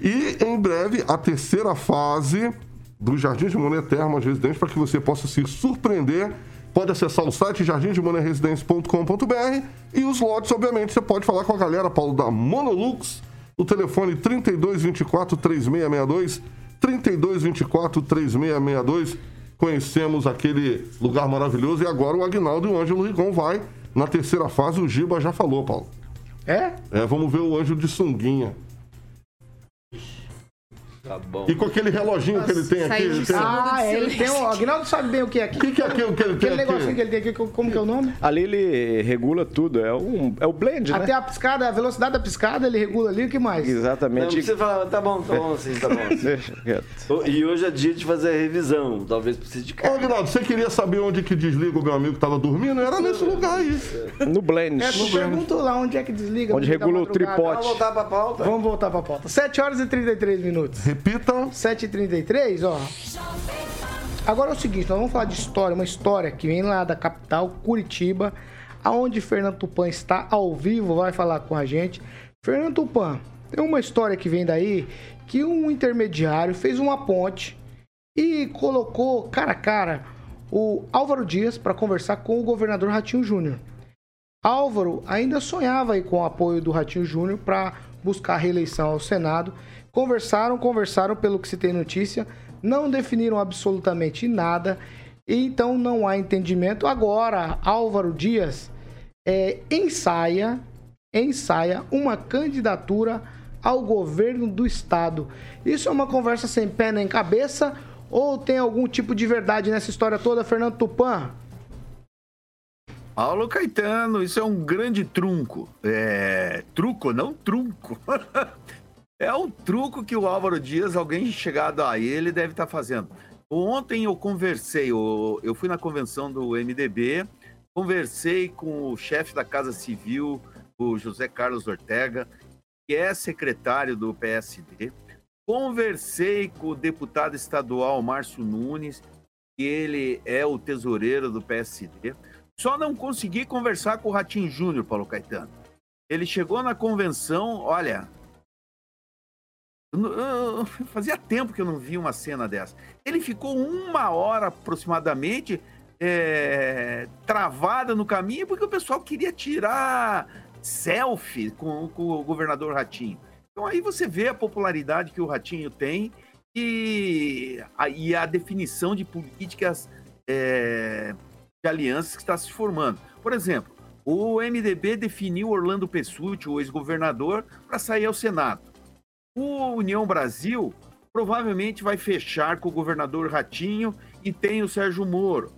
E em breve a terceira fase do Jardim de Monet Termas Residência para que você possa se surpreender. Pode acessar o site jardimdemoneresidência.com.br e os lotes, obviamente, você pode falar com a galera, Paulo, da Monolux, o telefone 3224 3662, 3224 3662. Conhecemos aquele lugar maravilhoso e agora o Agnaldo e o Ângelo Rigon vai na terceira fase. O Giba já falou, Paulo. É? É, vamos ver o Anjo de sunguinha. Tá bom. E com aquele reloginho que ele tem aqui. Ele tem... Ah, de ele tem. O Aguinaldo sabe bem o que é aqui. O que, que é aquilo que ele tem Aquele negocinho que ele tem aqui, como que é o nome? Ali ele regula tudo, é, um, é o blend, né? Até a piscada, a velocidade da piscada, ele regula ali, o que mais? Não, Exatamente. você fala, tá bom, tá bom assim, tá bom assim. Deixa quieto. E hoje é dia de fazer a revisão, talvez precise de Ô, carro. Agnaldo, você queria saber onde que desliga o meu amigo que tava dormindo? Era nesse lugar aí. No blend. É, tu perguntou lá onde é que desliga. Onde no da regula o tripote. Vamos voltar pra pauta? Vamos voltar pra pauta. 7 horas e 33 minutos. Repita. 7 e 33 ó. Agora é o seguinte, nós vamos falar de história, uma história que vem lá da capital, Curitiba, aonde Fernando Tupan está ao vivo, vai falar com a gente. Fernando Tupan, tem uma história que vem daí que um intermediário fez uma ponte e colocou cara a cara o Álvaro Dias para conversar com o governador Ratinho Júnior. Álvaro ainda sonhava com o apoio do Ratinho Júnior para buscar reeleição ao Senado. Conversaram, conversaram pelo que se tem notícia, não definiram absolutamente nada, então não há entendimento. Agora, Álvaro Dias é, ensaia, ensaia uma candidatura ao governo do estado. Isso é uma conversa sem pé nem cabeça ou tem algum tipo de verdade nessa história toda, Fernando Tupan? Paulo Caetano, isso é um grande trunco. É... Truco, não trunco. é um truco que o Álvaro Dias, alguém chegado a ele, deve estar fazendo. Ontem eu conversei, eu, eu fui na convenção do MDB, conversei com o chefe da Casa Civil, o José Carlos Ortega, que é secretário do PSD. Conversei com o deputado estadual Márcio Nunes, que ele é o tesoureiro do PSD. Só não consegui conversar com o Ratinho Júnior, Paulo Caetano. Ele chegou na convenção, olha. Fazia tempo que eu não vi uma cena dessa. Ele ficou uma hora aproximadamente é, travada no caminho porque o pessoal queria tirar selfie com, com o governador Ratinho. Então aí você vê a popularidade que o Ratinho tem e a, e a definição de políticas é, de alianças que está se formando. Por exemplo, o MDB definiu Orlando Pessutti, o ex-governador, para sair ao Senado. O União Brasil provavelmente vai fechar com o governador Ratinho e tem o Sérgio Moro.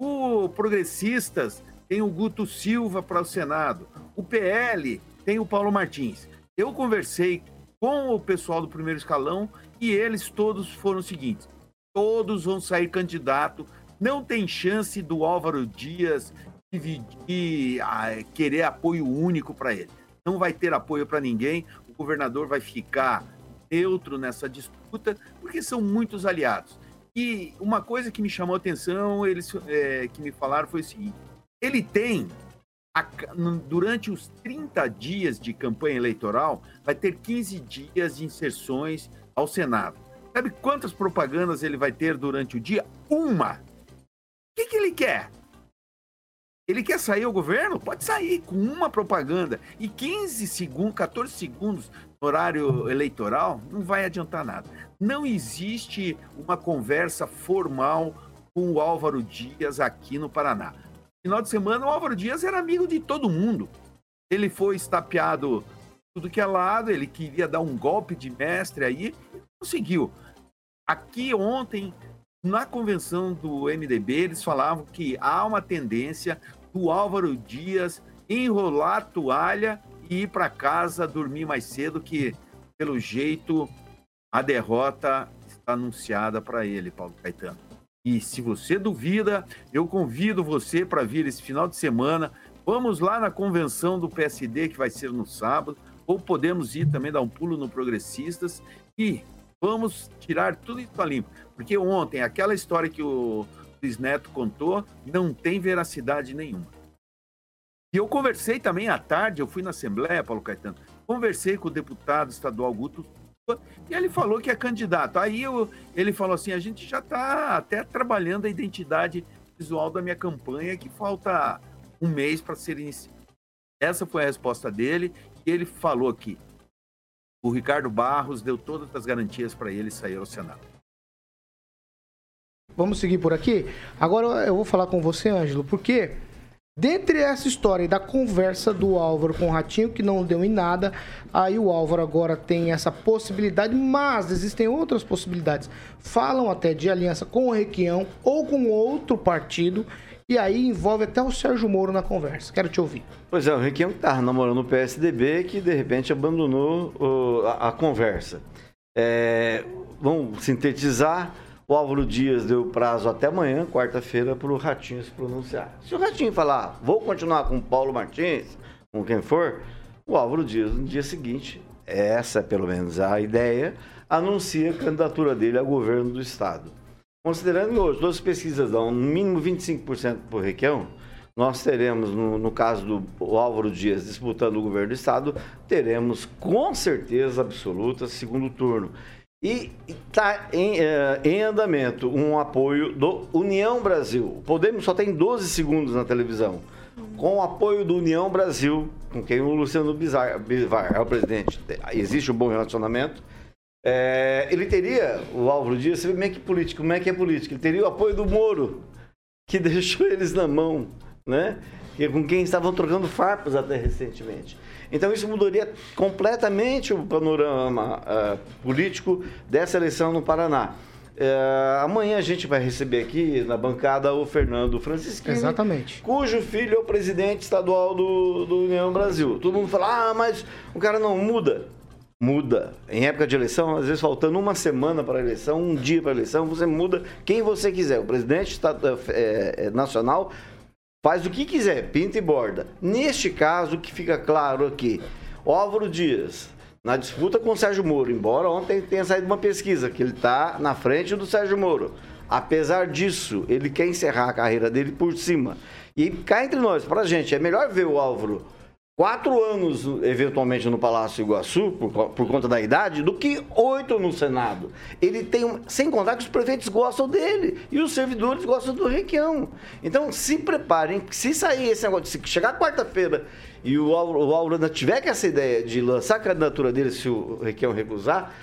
O Progressistas tem o Guto Silva para o Senado. O PL tem o Paulo Martins. Eu conversei com o pessoal do primeiro escalão e eles todos foram o seguinte: todos vão sair candidato não tem chance do Álvaro Dias dividir, querer apoio único para ele. Não vai ter apoio para ninguém. O governador vai ficar neutro nessa disputa, porque são muitos aliados. E uma coisa que me chamou a atenção, eles é, que me falaram foi o seguinte: ele tem, a, durante os 30 dias de campanha eleitoral, vai ter 15 dias de inserções ao Senado. Sabe quantas propagandas ele vai ter durante o dia? Uma! Que, que ele quer? Ele quer sair ao governo? Pode sair com uma propaganda. E 15 segundos, 14 segundos no horário eleitoral, não vai adiantar nada. Não existe uma conversa formal com o Álvaro Dias aqui no Paraná. No final de semana, o Álvaro Dias era amigo de todo mundo. Ele foi estapeado tudo que é lado, ele queria dar um golpe de mestre aí, conseguiu. Aqui ontem na convenção do MDB, eles falavam que há uma tendência do Álvaro Dias enrolar a toalha e ir para casa dormir mais cedo, que, pelo jeito, a derrota está anunciada para ele, Paulo Caetano. E se você duvida, eu convido você para vir esse final de semana. Vamos lá na convenção do PSD, que vai ser no sábado, ou podemos ir também dar um pulo no Progressistas e vamos tirar tudo isso a limpo. Porque ontem, aquela história que o Luiz Neto contou não tem veracidade nenhuma. E eu conversei também à tarde, eu fui na Assembleia, Paulo Caetano, conversei com o deputado estadual Guto e ele falou que é candidato. Aí eu, ele falou assim: a gente já está até trabalhando a identidade visual da minha campanha, que falta um mês para ser iniciada. Essa foi a resposta dele, e ele falou que o Ricardo Barros deu todas as garantias para ele sair ao Senado. Vamos seguir por aqui? Agora eu vou falar com você, Ângelo, porque dentre essa história da conversa do Álvaro com o Ratinho, que não deu em nada, aí o Álvaro agora tem essa possibilidade, mas existem outras possibilidades. Falam até de aliança com o Requião ou com outro partido. E aí envolve até o Sérgio Moro na conversa. Quero te ouvir. Pois é, o Requião estava namorando o PSDB que de repente abandonou a, a, conversa. É, vamos sintetizar. O Álvaro Dias deu prazo até amanhã, quarta-feira, para o Ratinho se pronunciar. Se o Ratinho falar, vou continuar com o Paulo Martins, com quem for, o Álvaro Dias, no dia seguinte, essa é pelo menos a ideia, anuncia a candidatura dele ao governo do Estado. Considerando que hoje todas as pesquisas dão no mínimo 25% por Requião, nós teremos, no, no caso do o Álvaro Dias disputando o governo do Estado, teremos com certeza absoluta segundo turno. E está em, eh, em andamento um apoio do União Brasil. O Podemos só tem 12 segundos na televisão. Com o apoio do União Brasil, com quem o Luciano Bivar é o presidente, existe um bom relacionamento. É, ele teria, o Álvaro Dias, você vê como é que político, como é que é político, ele teria o apoio do Moro, que deixou eles na mão, né? E com quem estavam trocando farpas até recentemente. Então isso mudaria completamente o panorama uh, político dessa eleição no Paraná. Uh, amanhã a gente vai receber aqui na bancada o Fernando Francisquini. Exatamente. Cujo filho é o presidente estadual do, do União Brasil. Todo mundo fala, ah, mas o cara não muda. Muda. Em época de eleição, às vezes faltando uma semana para a eleição, um dia para a eleição, você muda quem você quiser. O presidente é, nacional faz o que quiser, pinta e borda. Neste caso, o que fica claro aqui, Álvaro Dias, na disputa com o Sérgio Moro, embora ontem tenha saído uma pesquisa que ele está na frente do Sérgio Moro. Apesar disso, ele quer encerrar a carreira dele por cima. E cá entre nós, pra gente, é melhor ver o Álvaro quatro anos, eventualmente, no Palácio Iguaçu, por, por conta da idade, do que oito no Senado. Ele tem, sem contar que os prefeitos gostam dele e os servidores gostam do Requião. Então, se preparem, se sair esse negócio, se chegar quarta-feira e o Aurana tiver com essa ideia de lançar a candidatura dele se o Requião recusar,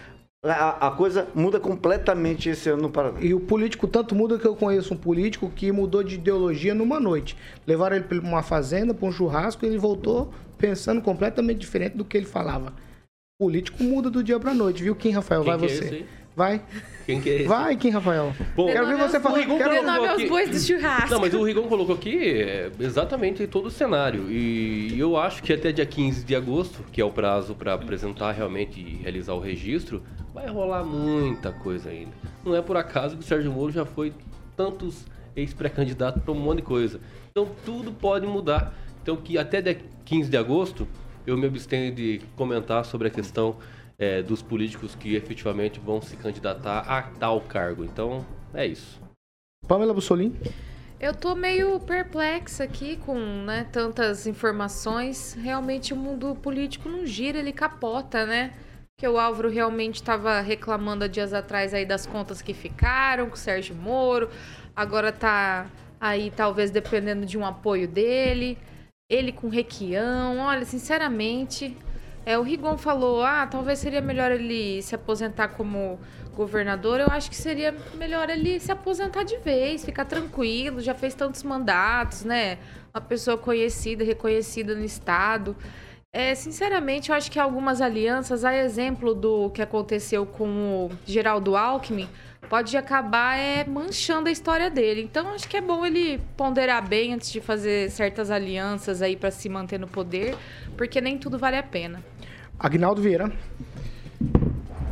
a, a, coisa muda completamente esse ano no Paraná. E o político tanto muda que eu conheço um político que mudou de ideologia numa noite. Levaram ele para uma fazenda, para um churrasco, e ele voltou pensando completamente diferente do que ele falava. O político muda do dia para noite, viu, Kim Rafael? Quem vai que é você. esse aí? Vai. Quem que é esse? Vai, Kim Rafael. Bom, Quero ver você falar. Rigon Quero... colocou Renove aqui- os bois do churrasco. Não, mas o Rigon colocou aqui é, exatamente todo o cenário. E eu acho que até dia 15 de agosto, que é o prazo para apresentar realmente e realizar o registro, vai rolar muita coisa ainda. Não é por acaso que o Sérgio Moro já foi tantos ex-pré-candidatos para um monte de coisa. Então tudo pode mudar. Então que até dia 15 de agosto eu me abstenho de comentar sobre a questão é, dos políticos que efetivamente vão se candidatar a tal cargo. Então é isso. Pamela Bussolini. Eu tô meio perplexa aqui com né, tantas informações. Realmente o mundo político não gira, ele capota, né? Que o Álvaro realmente estava reclamando há dias atrás aí das contas que ficaram com o Sérgio Moro. Agora tá aí talvez dependendo de um apoio dele. Ele com Requião. Olha, sinceramente, é, o Rigon falou, ah, talvez seria melhor ele se aposentar como governador. Eu acho que seria melhor ele se aposentar de vez, ficar tranquilo, já fez tantos mandatos, né? Uma pessoa conhecida, reconhecida no estado. É, sinceramente, eu acho que algumas alianças, a exemplo do que aconteceu com o Geraldo Alckmin, pode acabar é, manchando a história dele. Então, acho que é bom ele ponderar bem antes de fazer certas alianças aí para se manter no poder, porque nem tudo vale a pena. Agnaldo Vieira.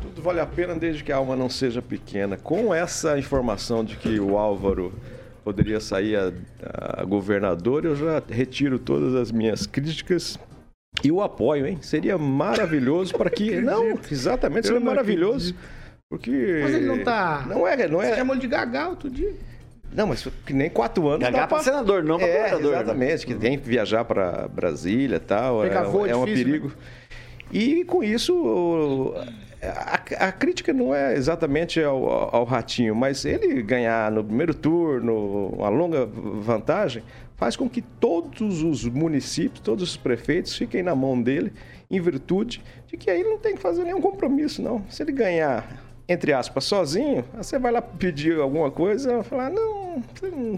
Tudo vale a pena desde que a alma não seja pequena. Com essa informação de que o Álvaro poderia sair a, a governador, eu já retiro todas as minhas críticas e o apoio, hein? Seria maravilhoso para que. Não, exatamente, seria maravilhoso. Porque. Mas ele não tá. Não é, não Você é. chamou ele de Gagal outro dia. Não, mas que nem quatro anos. Gagá dá pra senador, não pra é, governador, né? Exatamente, que tem que viajar para Brasília e tal. Pegar é, voo é é um perigo. E com isso, a, a crítica não é exatamente ao, ao Ratinho, mas ele ganhar no primeiro turno, uma longa vantagem, faz com que todos os municípios, todos os prefeitos fiquem na mão dele, em virtude de que aí não tem que fazer nenhum compromisso, não. Se ele ganhar, entre aspas, sozinho, você vai lá pedir alguma coisa, falar, não,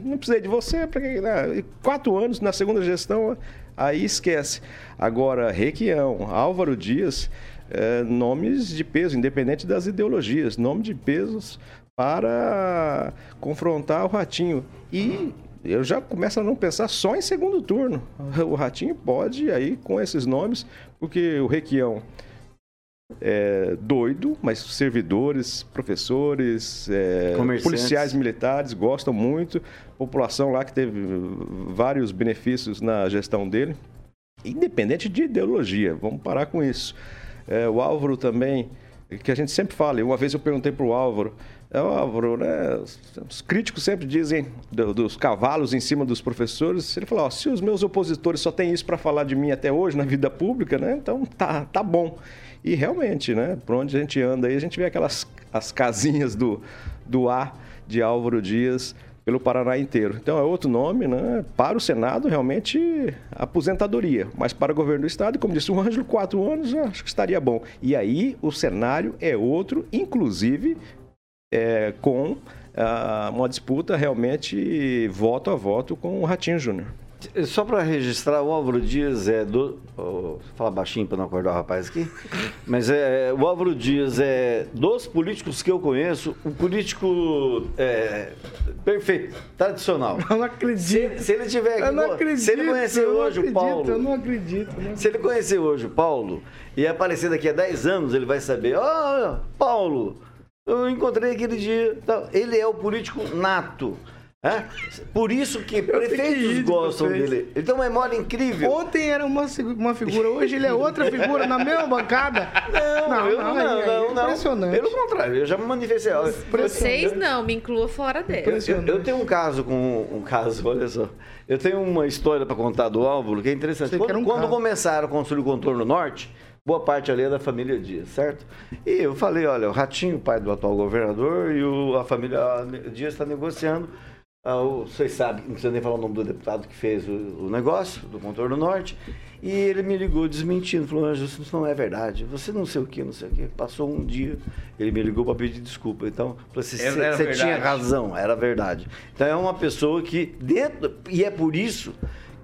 não precisei de você, para que... né? Quatro anos na segunda gestão, aí esquece. Agora, Requião, Álvaro Dias, é, nomes de peso, independente das ideologias, nome de pesos para confrontar o Ratinho. E eu já começo a não pensar só em segundo turno. O Ratinho pode aí com esses nomes, porque o Requião é doido, mas servidores, professores, é, policiais militares gostam muito. População lá que teve vários benefícios na gestão dele, independente de ideologia. Vamos parar com isso. É, o Álvaro também, que a gente sempre fala. Uma vez eu perguntei para o Álvaro, É, Álvaro, né? Os críticos sempre dizem do- dos cavalos em cima dos professores. Ele falou: ó, se os meus opositores só têm isso para falar de mim até hoje na vida pública, né? Então tá, tá bom. E realmente, né? Por onde a gente anda aí, a gente vê aquelas as casinhas do, do A de Álvaro Dias pelo Paraná inteiro. Então é outro nome, né? Para o Senado, realmente, aposentadoria. Mas para o governo do Estado, como disse o Ângelo, quatro anos, acho que estaria bom. E aí o cenário é outro, inclusive é, com ah, uma disputa realmente voto a voto com o Ratinho Júnior. Só para registrar, o Álvaro Dias é do. Oh, fala baixinho para não acordar o rapaz aqui. Mas é, o Álvaro Dias é dos políticos que eu conheço, um político é, perfeito, tradicional. Eu não acredito. Se, se ele tiver Eu não acredito. se ele conhecer eu não hoje acredito, o Paulo. Eu não acredito. Né? Se ele conhecer hoje o Paulo e aparecer daqui a 10 anos, ele vai saber: Ó, Paulo, eu encontrei aquele dia. Então, Ele é o político nato. né? Por isso que prefeitos gostam vocês. dele. Ele tem uma memória incrível. Ontem era uma, uma figura, hoje ele é outra figura na mesma bancada. Não, eu não, não, aí é não, não. Impressionante. Pelo contrário, eu já me manifestei. Olha, Vocês não, me inclua fora dele. Eu, eu tenho um caso com um caso, olha só. Eu tenho uma história para contar do Álvaro que é interessante. Quando, um quando começaram a construir o contorno norte, boa parte ali é da família Dias, certo? E eu falei, olha, o Ratinho, pai do atual governador, e o- a família Dias está negociando. ah, o- vocês sabem, não precisa nem falar o nome do deputado que fez o, o negócio do contorno norte. E ele me ligou desmentindo, falou, Anjo, isso não é verdade. Você não sei o que, não sei o que. Passou um dia, ele me ligou para pedir desculpa. Então, assim, você verdade. tinha razão, era verdade. Então é uma pessoa que dentro e é por isso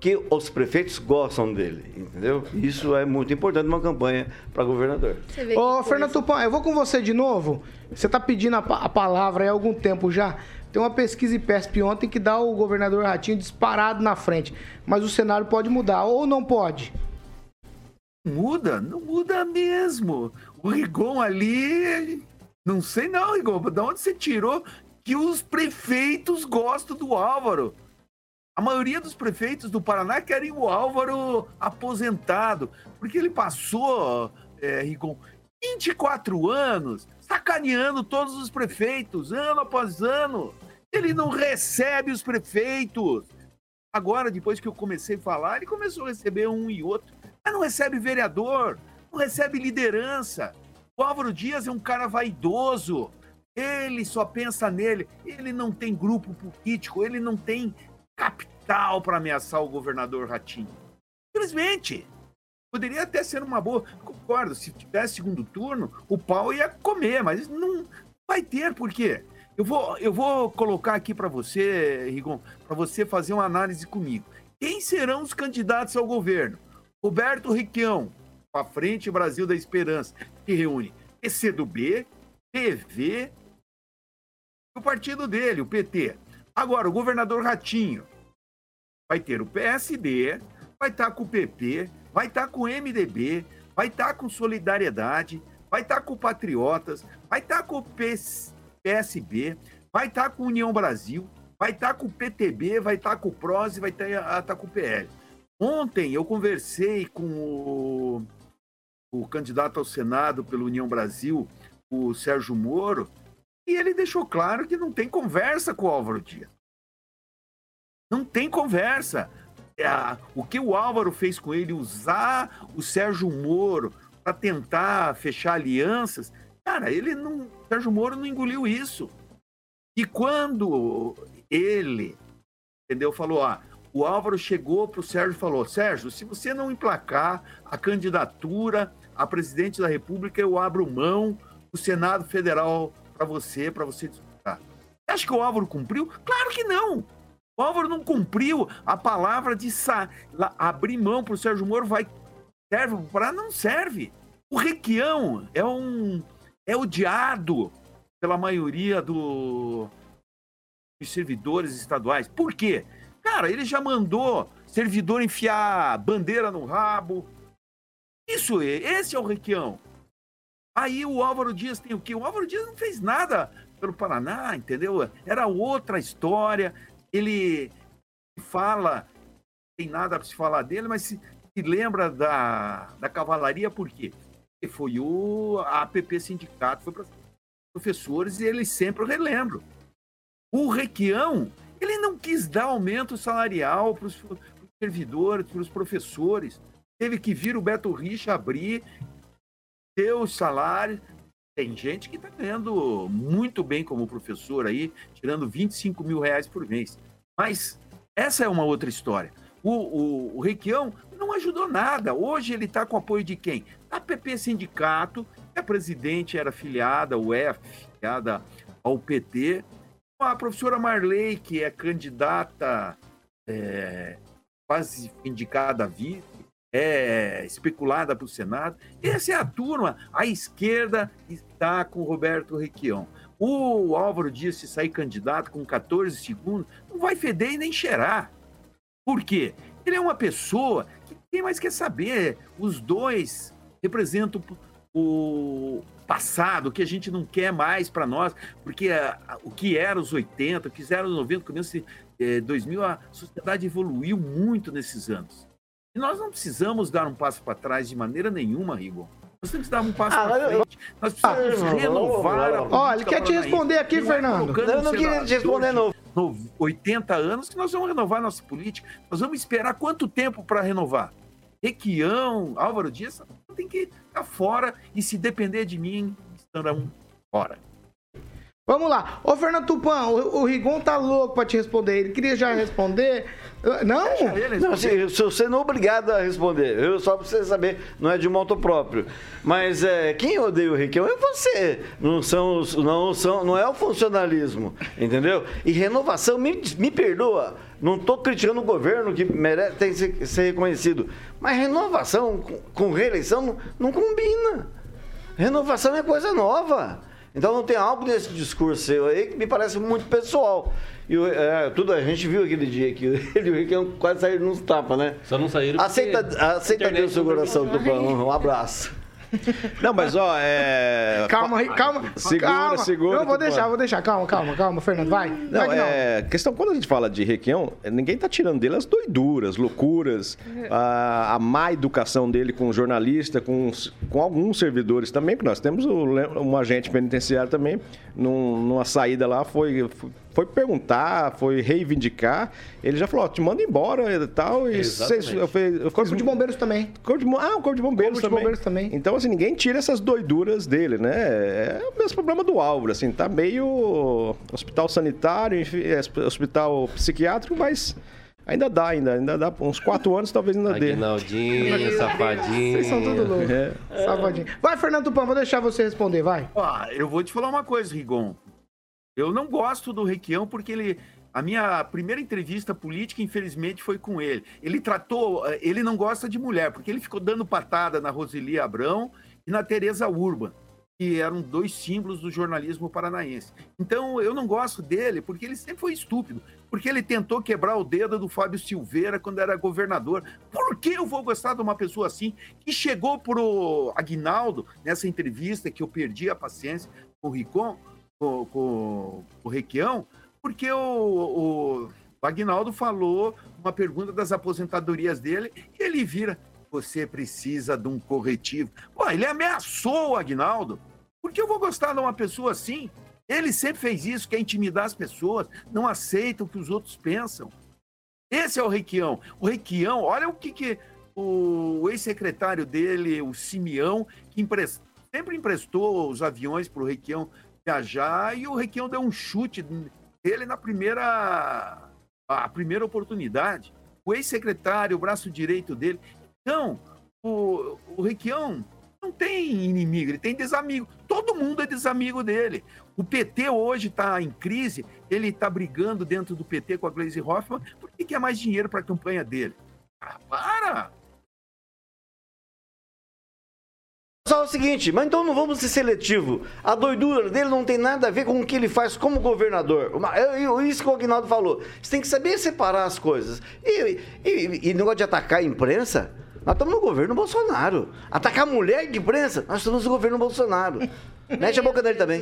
que os prefeitos gostam dele, entendeu? Isso é muito importante numa campanha para governador. Ô, que Fernando. Tupan, eu vou com você de novo. Você tá pedindo a, pa- a palavra aí há algum tempo já. Tem uma pesquisa IPESP ontem que dá o governador Ratinho disparado na frente. Mas o cenário pode mudar, ou não pode? Muda, não muda mesmo. O Rigon ali. Não sei não, Rigon. De onde você tirou que os prefeitos gostam do Álvaro? A maioria dos prefeitos do Paraná querem o Álvaro aposentado. Porque ele passou, é, Rigon, 24 anos sacaneando todos os prefeitos, ano após ano. Ele não recebe os prefeitos. Agora, depois que eu comecei a falar, ele começou a receber um e outro. Mas não recebe vereador, não recebe liderança. O Álvaro Dias é um cara vaidoso. Ele só pensa nele. Ele não tem grupo político, ele não tem capital para ameaçar o governador Ratinho. Simplesmente. Poderia até ser uma boa. Concordo, se tivesse segundo turno, o pau ia comer, mas não vai ter, por quê? Eu vou, eu vou colocar aqui para você, Rigon, para você fazer uma análise comigo. Quem serão os candidatos ao governo? Roberto Requião, com a Frente Brasil da Esperança, que reúne PCdoB, PV e o partido dele, o PT. Agora, o governador Ratinho vai ter o PSD, vai estar com o PP, vai estar com o MDB, vai estar com Solidariedade, vai estar com o Patriotas, vai estar com o PS PSB, vai estar com União Brasil, vai estar com o PTB, vai estar com o PROS e vai estar, estar com o PL. Ontem eu conversei com o, o candidato ao Senado pela União Brasil, o Sérgio Moro, e ele deixou claro que não tem conversa com o Álvaro Dias. Não tem conversa. É, o que o Álvaro fez com ele, usar o Sérgio Moro para tentar fechar alianças, cara, ele não. O Sérgio Moro não engoliu isso. E quando ele, entendeu, falou, ah, o Álvaro chegou para o Sérgio e falou: Sérgio, se você não emplacar a candidatura a presidente da República, eu abro mão do Senado Federal para você, para você disputar. Você acha que o Álvaro cumpriu? Claro que não. O Álvaro não cumpriu a palavra de sa- abrir mão para o Sérgio Moro, vai serve para não serve. O Requião é um é odiado pela maioria do, dos servidores estaduais. Por quê? Cara, ele já mandou servidor enfiar bandeira no rabo. Isso esse é o Requião. Aí o Álvaro Dias tem o quê? O Álvaro Dias não fez nada pelo Paraná, entendeu? Era outra história. Ele fala, tem nada para se falar dele, mas se, se lembra da, da cavalaria por quê? Porque foi o a APP Sindicato, foi para professores e eles sempre relembram. O Requião, ele não quis dar aumento salarial para os servidores, para os professores. Teve que vir o Beto Richa abrir, os salários. Tem gente que está ganhando muito bem como professor aí, tirando 25 mil reais por mês. Mas essa é uma outra história. O, o, o Requião não ajudou nada. Hoje ele está com apoio de quem? A PP Sindicato, a presidente era filiada, ou é filiada ao PT. A professora Marley, que é candidata é, quase indicada a vice, é especulada para o Senado. Essa é a turma. A esquerda está com o Roberto Requião. O Álvaro Dias, se sair candidato com 14 segundos, não vai feder e nem cheirar. Por quê? Ele é uma pessoa que quem mais quer saber? Os dois representam o passado, que a gente não quer mais para nós, porque o que era os 80, o que era os 90, começo de eh, 2000, a sociedade evoluiu muito nesses anos. E nós não precisamos dar um passo para trás de maneira nenhuma, Rigor. Nós temos que dar um passo ah, para frente. Nós precisamos ah, renovar a Olha, ele quer te responder aqui, Fernando. Eu não queria te responder, não. 80 anos que nós vamos renovar nossa política. Nós vamos esperar quanto tempo para renovar? Requião, Álvaro Dias, tem que estar fora e se depender de mim, estarão fora. Vamos lá. Ô, Fernando Tupan, o, o Rigon tá louco pra te responder. Ele queria já responder. Não? Não, se, se você não é obrigado a responder. Eu só pra você saber, não é de moto próprio. Mas é, quem odeia o Riquelme é você. Não, são, não, são, não é o funcionalismo, entendeu? E renovação, me, me perdoa. Não estou criticando o governo que merece tem que ser, ser reconhecido. Mas renovação com, com reeleição não, não combina. Renovação é coisa nova. Então não tem algo nesse discurso seu aí que me parece muito pessoal. E é, tudo, a gente viu aquele dia que ele e o Riquelme quase saíram nos tapas, né? Só não saíram Aceita, aceita Deus seu coração, Tupã. Um abraço. Não, mas ó, é. Calma, calma. Segura, calma. segura. Eu vou deixar, vou deixar. Calma, calma, calma, Fernando. Vai. Não, vai que não. é. Questão, quando a gente fala de Requião, ninguém tá tirando dele as doiduras, loucuras, a, a má educação dele com jornalista, com, com alguns servidores também, porque nós temos o, um agente penitenciário também, num, numa saída lá, foi, foi perguntar, foi reivindicar. Ele já falou: ó, te manda embora e tal. E Exatamente. cês- eu, fiz- eu Corpo fiz- de bombeiros também. Corpo de, bom- ah, o Corpo de Bombeiros Corpo de também. Bombeiros também. Então, assim, ninguém tira essas doiduras dele, né? É o mesmo problema do Álvaro, assim, tá meio hospital sanitário, enfim, é, hospital psiquiátrico, mas ainda dá, ainda, ainda dá. Uns quatro anos talvez ainda dê. Aguinaldinho, safadinho. Vocês são tudo loucos. É. Safadinho. Vai, Fernando Tupan, vou deixar você responder, vai. Ó, eu vou te falar uma coisa, Rigon. Eu não gosto do Requião porque ele. A minha primeira entrevista política, infelizmente, foi com ele. Ele tratou. eh, Ele não gosta de mulher, porque ele ficou dando patada na Roseli Abrão e na Tereza Urban, que eram dois símbolos do jornalismo paranaense. Então, eu não gosto dele porque ele sempre foi estúpido. Porque ele tentou quebrar o dedo do Fábio Silveira quando era governador. Por que eu vou gostar de uma pessoa assim que chegou pro Aguinaldo nessa entrevista que eu perdi a paciência com o Ricon? Com, com o Requião, porque o, o, Agnaldo falou uma pergunta das aposentadorias dele e ele vira: você precisa de um corretivo. Pô, ele ameaçou o Agnaldo. Por que eu vou gostar de uma pessoa assim? Ele sempre fez isso, quer intimidar as pessoas, não aceita o que os outros pensam. Esse é o Requião. O Requião, olha o que, que o ex-secretário dele, o Simeão, que emprest... sempre emprestou os aviões para o Requião viajar e o Requião deu um chute nele na primeira, a primeira oportunidade. O ex-secretário, o braço direito dele. Então, o, o Requião não tem inimigo, ele tem desamigo. Todo mundo é desamigo dele. O PT hoje está em crise, ele está brigando dentro do PT com a Gleisi Hoffmann porque quer mais dinheiro para a campanha dele. Ah, para! Só o seguinte, mas então não vamos ser seletivo. A doidura dele não tem nada a ver com o que ele faz como governador. Isso que o Aguinaldo falou. Você tem que saber separar as coisas. E, e, e negócio de atacar a imprensa, nós estamos no governo Bolsonaro. Atacar mulher de imprensa, nós estamos no governo Bolsonaro. Mete a boca dele também.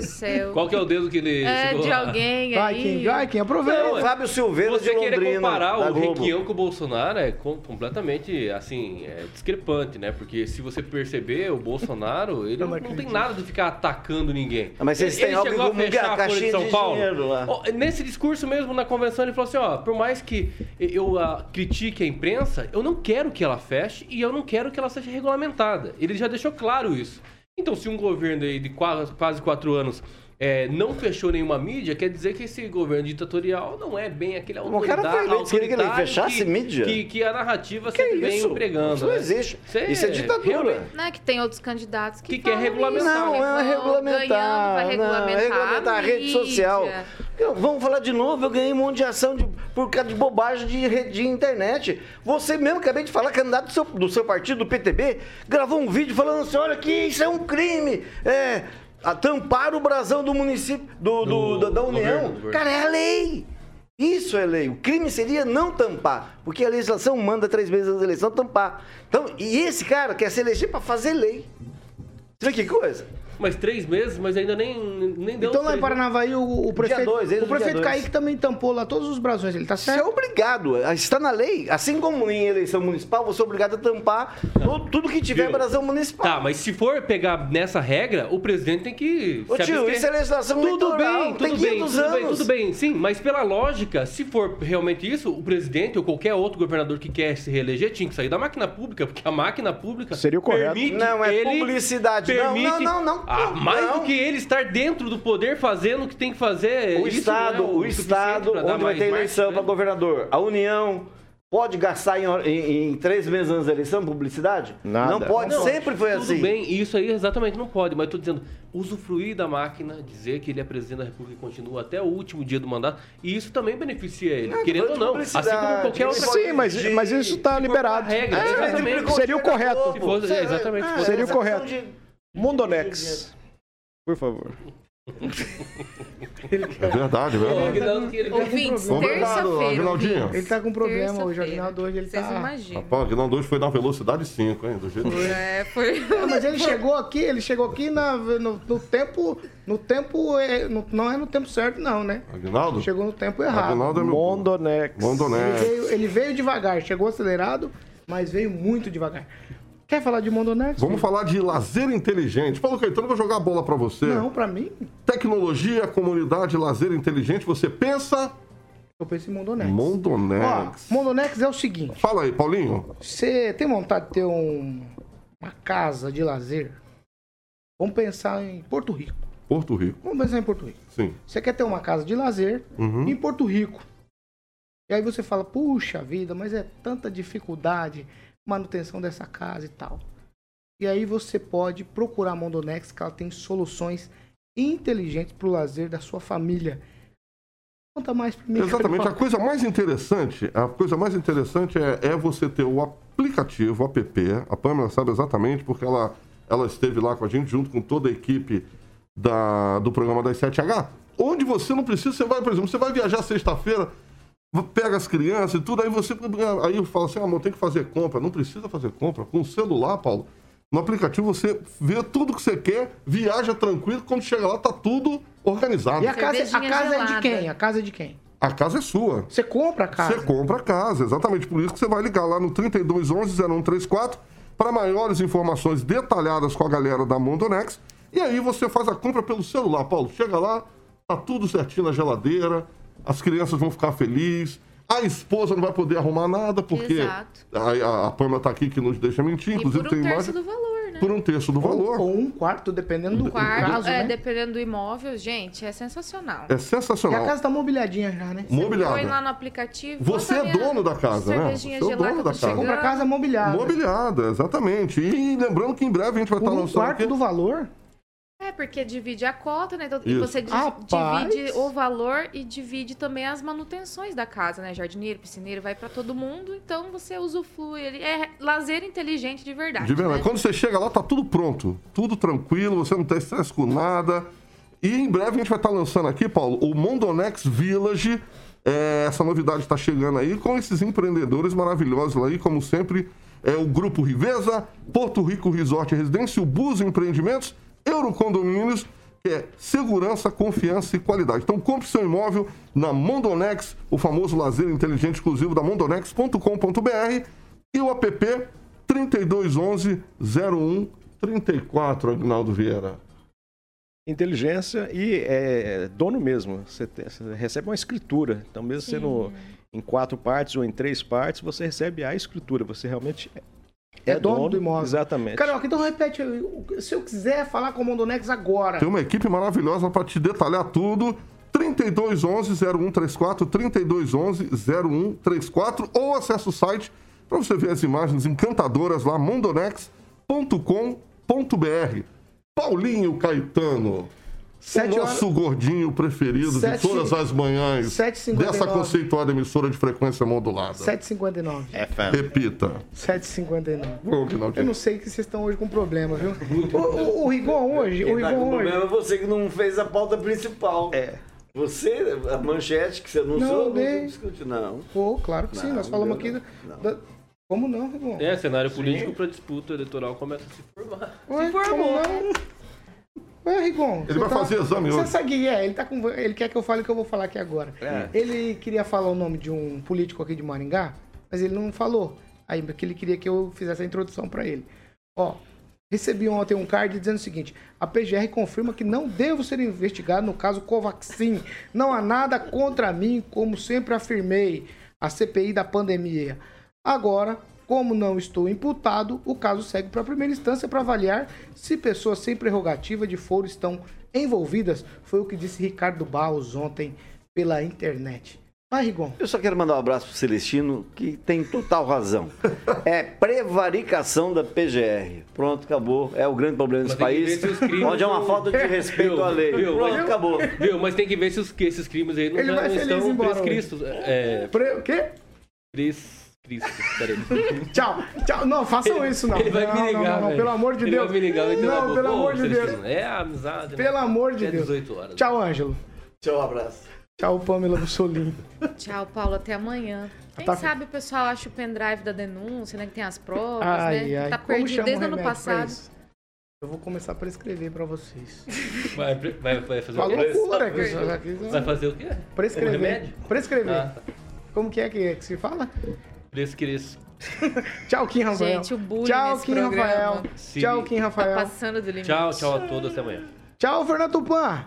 Qual que é o dedo que ele É, segurou de lá? alguém Vai, aí. Vai, Kim, aproveita. Não, Fábio Silveira Você de querer Londrina, comparar da o Globo. Requião com o Bolsonaro é com- completamente, assim, é discrepante, né? Porque se você perceber, o Bolsonaro, ele não, tem nada de ficar atacando ninguém. Ah, mas vocês Ele- têm ele algo em chegou a comum, que é fechar a a Folha de caixinha São de Paulo. dinheiro lá. Ó, Nesse discurso mesmo, na convenção, ele falou assim, ó, por mais que eu ah, critique a imprensa, eu não quero que ela feche e eu não quero que ela seja regulamentada. Ele já deixou claro isso. Então, se um governo aí de quase, quase quatro anos é, não fechou nenhuma mídia, quer dizer que esse governo ditatorial não é bem aquele O cara autoridade, foi eleito, queria que ele fechasse que, mídia? Que, que a narrativa Que sempre vem isso? empregando. Isso não né? existe. é Isso é ditadura. Não é que tem outros candidatos que, Que quer regulamentar. isso, Não, é regulamentar. Ganhando, vai não, regulamentar, é regulamentar a rede social. Eu- vamos falar de novo, eu ganhei um monte de ação de- por causa de bobagem de, rede de internet. Você mesmo, acabei de falar, candidato do seu, do seu partido, do PTB, gravou um vídeo falando assim, olha que isso é um crime. É, a tampar o brasão do município, do, do- Do da, União. governo. Cara, é a lei. Isso é lei. O crime seria não tampar, porque a legislação manda três meses antes da eleição tampar. Então, e esse cara quer se eleger para fazer lei. Você vê que coisa? Mas três meses, mas ainda nem, nem deu Então lá em três- Paranavaí, o, o prefeito, dois, eles o prefeito. Kaique também tampou lá todos os brasões. Ele tá Você é certo? obrigado, está na lei. Assim como em eleição municipal, você é obrigado a tampar todo- tudo que tiver Viu? brasão municipal. Tá, mas se for pegar nessa regra, o presidente tem que. Ô, se tio, isso é legislação Tudo eleitoral, bem, tem tudo bem, 500 tudo bem, anos. tudo bem, sim, mas pela lógica, se for realmente isso, o presidente ou qualquer outro governador que quer se reeleger tinha que sair da máquina pública, porque a máquina pública Seria o correto. permite Não, é ele publicidade. Não, não, não, não, Ah, mais não. do que ele estar dentro do poder fazendo o que tem que fazer. O isso Estado, não é o suficiente Estado, onde vai ter eleição marketing, para né? governador, a União, pode gastar em, em- em três meses antes da eleição publicidade? Nada. Não pode, Não, sempre foi tudo assim. bem, isso aí exatamente não pode, mas estou dizendo, usufruir da máquina, dizer que ele é presidente da República e continua até o último dia do mandato, e isso também beneficia ele, É, querendo ou não. Assim como qualquer outra Sim, mas, mas isso está liberado. regra, É, exatamente. seria o correto. Se fosse- é, exatamente, se fosse- Seria o correto. de- Mundonex. Por favor. É verdade, é verdade. Aguinaldo, que ele- Ouvintes, Obrigado, terça-feira. Aguinaldinho. Ele tá com problema hoje, o Aguinaldo hoje ele Vocês tá- imaginam. Rapaz, que não dois foi na velocidade 5, hein? Do jeito que... É, foi... Não, mas ele chegou aqui, ele chegou aqui na- no, no tempo. No tempo. é, no- não é no tempo certo, não, né? Aguinaldo? Chegou no tempo errado. Aguinaldo é meu... Mondonex. Ele Mondoné. veio, ele veio devagar, chegou acelerado, mas veio muito devagar. Quer falar de Mondonex? Vamos falar de lazer inteligente. Paulo Caetano, eu vou jogar a bola pra você. Não, pra mim, Tecnologia, comunidade, lazer inteligente. Você pensa... eu penso em Mondonex. Ó, Mondonex. Mondonex é o seguinte: Fala aí, Paulinho. você tem vontade de ter um- uma casa de lazer? Vamos pensar em Porto Rico. Porto Rico. Vamos pensar em Porto Rico. Sim. Você quer ter uma casa de lazer Uhum. em Porto Rico. E aí você fala, puxa vida, mas é tanta dificuldade, manutenção dessa casa e tal. E aí você pode procurar a Mondonex, que ela tem soluções inteligentes para o lazer da sua família. Conta mais pra mim. Exatamente. A coisa mais interessante, a coisa mais interessante é, é você ter o aplicativo, o app. A Pamela sabe exatamente, porque ela, ela esteve lá com a gente, junto com toda a equipe da, do programa das 7H. Onde você não precisa, você vai, por exemplo, você vai viajar sexta-feira, pega as crianças e tudo, aí você. Aí fala assim, amor, tem que fazer compra. Não precisa fazer compra. Com o celular, Paulo. No aplicativo você vê tudo que você quer, viaja tranquilo, quando chega lá tá tudo organizado. E a casa, a casa é de quem? A casa é de quem? A casa é sua. Você compra a casa. Você compra a casa, exatamente. Por isso que você vai ligar lá no 3211-0134 para maiores informações detalhadas com a galera da Mondonex. E aí você faz a compra pelo celular, Paulo. Chega lá, tá tudo certinho na geladeira, as crianças vão ficar felizes. A esposa não vai poder arrumar nada, porque Exato. a, a, a Pamela tá aqui que nos deixa mentir. E Inclusive por tem um terço imagem do valor, né? por um terço do valor. Ou um quarto, dependendo do Quarto, caso, é, né? dependendo do imóvel, gente, é sensacional. É E a sensacional. casa tá mobiliadinha já, né? Mobiliada. Põe lá no aplicativo. Você é dono da casa, né? Você é dono da casa. Compra casa mobiliada. Mobiliada, exatamente. E lembrando que em breve a gente vai Por estar um lançando quarto aqui. do valor? É, porque divide a cota, né? Então, E você Rapaz. divide o valor e divide também as manutenções da casa, né? Jardineiro, piscineiro, vai pra todo mundo. Então você usufrui. Ele é lazer inteligente de verdade. De verdade. né? Quando você chega lá, tá tudo pronto. Tudo tranquilo, você não tem estresse com nada. E em breve a gente vai estar lançando aqui, Paulo, o Mondonex Village. É, essa novidade está chegando aí com esses empreendedores maravilhosos aí, como sempre, é o Grupo Riveza, Porto Rico Resort e Residência, o Bus Empreendimentos Eurocondomínios, que é segurança, confiança e qualidade. Então compre seu imóvel na Mondonex, o famoso lazer inteligente exclusivo da mondonex.com.br e o app 3211 0134, Agnaldo Vieira. Inteligência e é dono mesmo. Você, te- você recebe uma escritura. Então, mesmo sendo em quatro partes ou em três partes, você recebe a escritura. Você realmente é, É dono do imóvel. Exatamente. Carioca, então repete. Se eu quiser falar com o Mondonex agora. Tem uma equipe maravilhosa para te detalhar tudo. 3211 0134, 3211 0134 ou acesse o site para você ver as imagens encantadoras lá, mondonex.com.br. Paulinho Caetano, Sete o nosso gordinho preferido Sete de todas as manhãs 7h59. dessa conceituada emissora de frequência modulada. 7h59. É fã. Repita. 7h59. Ô, Aguinaldo. Eu não sei que vocês estão hoje com problema, viu? O, o, o Rigon hoje, o Quem tá com Rigon hoje. problema é você que não fez a pauta principal. É. Você, a manchete que você anunciou, Não, não, dei. discute, não. Pô, claro que sim, Não, nós falamos aqui. não. da- Como não, Rigon? É, cenário político para disputa eleitoral começa a se formar. Ué, como não? Ué, Rigon. Ele você vai fazer exame Você hoje. o que é? Ele, tá com... ele quer que eu fale o que eu vou falar aqui agora. É. Ele queria falar o nome de um político aqui de Maringá, mas ele não falou. Aí, porque ele queria que eu fizesse a introdução para ele. Ó, recebi ontem um card dizendo o seguinte: a PGR confirma que não devo ser investigado no caso Covaxin. Não há nada contra mim, como sempre afirmei. A CPI da pandemia. Agora, como não estou imputado, o caso segue para a primeira instância para avaliar se pessoas sem prerrogativa de foro estão envolvidas. Foi o que disse Ricardo Barros ontem pela internet. Vai, Rigon. Eu só quero mandar um abraço pro Celestino, que tem total razão. É prevaricação da PGR. Pronto, acabou. É o grande problema desse país, ver se os crimes onde é uma não- falta de respeito Viu? à lei. Viu? Pronto, Mas- acabou. Viu? Mas tem que ver se, os, que esses crimes aí não, Ele não feliz estão prescritos. É, Pre... O quê? pres... Cristo, peraí. Tchau, tchau. Não, façam isso não. Ele vai não, me ligar, não, não, não, pelo amor de Ele Deus. vai me ligar, vai ter não, pelo amor de Deus. Celestino, É a amizade. né? Pelo amor de É Deus. 18 horas. Tchau, Ângelo. Tchau, um abraço. Tchau, Pamela Bussolini. Tchau, Paulo. Até amanhã. Quem Tá- sabe o pessoal acha o pendrive da denúncia, né? Que tem as provas, Ai, né? ai, tá perdido desde o ano passado. Eu vou começar a prescrever pra vocês. Vai, vai, vai fazer Uma o quê? loucura que isso aqui. Vai fazer o quê? Um Prescrever. remédio? Prescrever. Ah, tá. Como que é que, que se fala? Prescris. Tchau, Kim Rafael. Gente, o bullying Tchau, nesse Kim programa. Rafael. Sim. Tchau, Kim Tá Rafael. passando do limite. Tchau, tchau a todos. Até amanhã. Tchau, Fernando Tupan.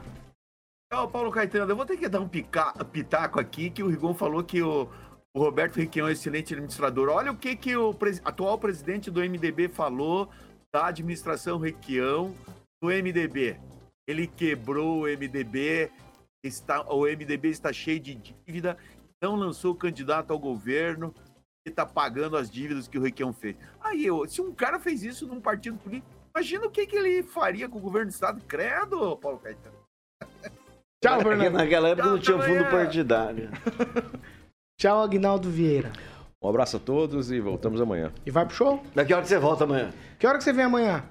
Tchau, Paulo Caetano. Eu vou ter que dar um pica- pitaco aqui, que o Rigon falou que o, o Roberto Requião é um excelente administrador. Olha o que, que o pres- atual presidente do MDB falou da administração Requião do MDB. Ele quebrou o MDB, está, o MDB está cheio de dívida, não lançou candidato ao governo e está pagando as dívidas que o Requião fez. Aí, eu, se um cara fez isso num partido político, imagina o que, que ele faria com o governo do Estado. Credo, Paulo Caetano. Tchau, Porque Fernando. naquela época não Tchau, tinha até fundo partidário. Tchau, Agnaldo Vieira. Um abraço a todos e voltamos amanhã. E vai pro show? Daqui a hora que você volta amanhã. Que hora que você vem amanhã?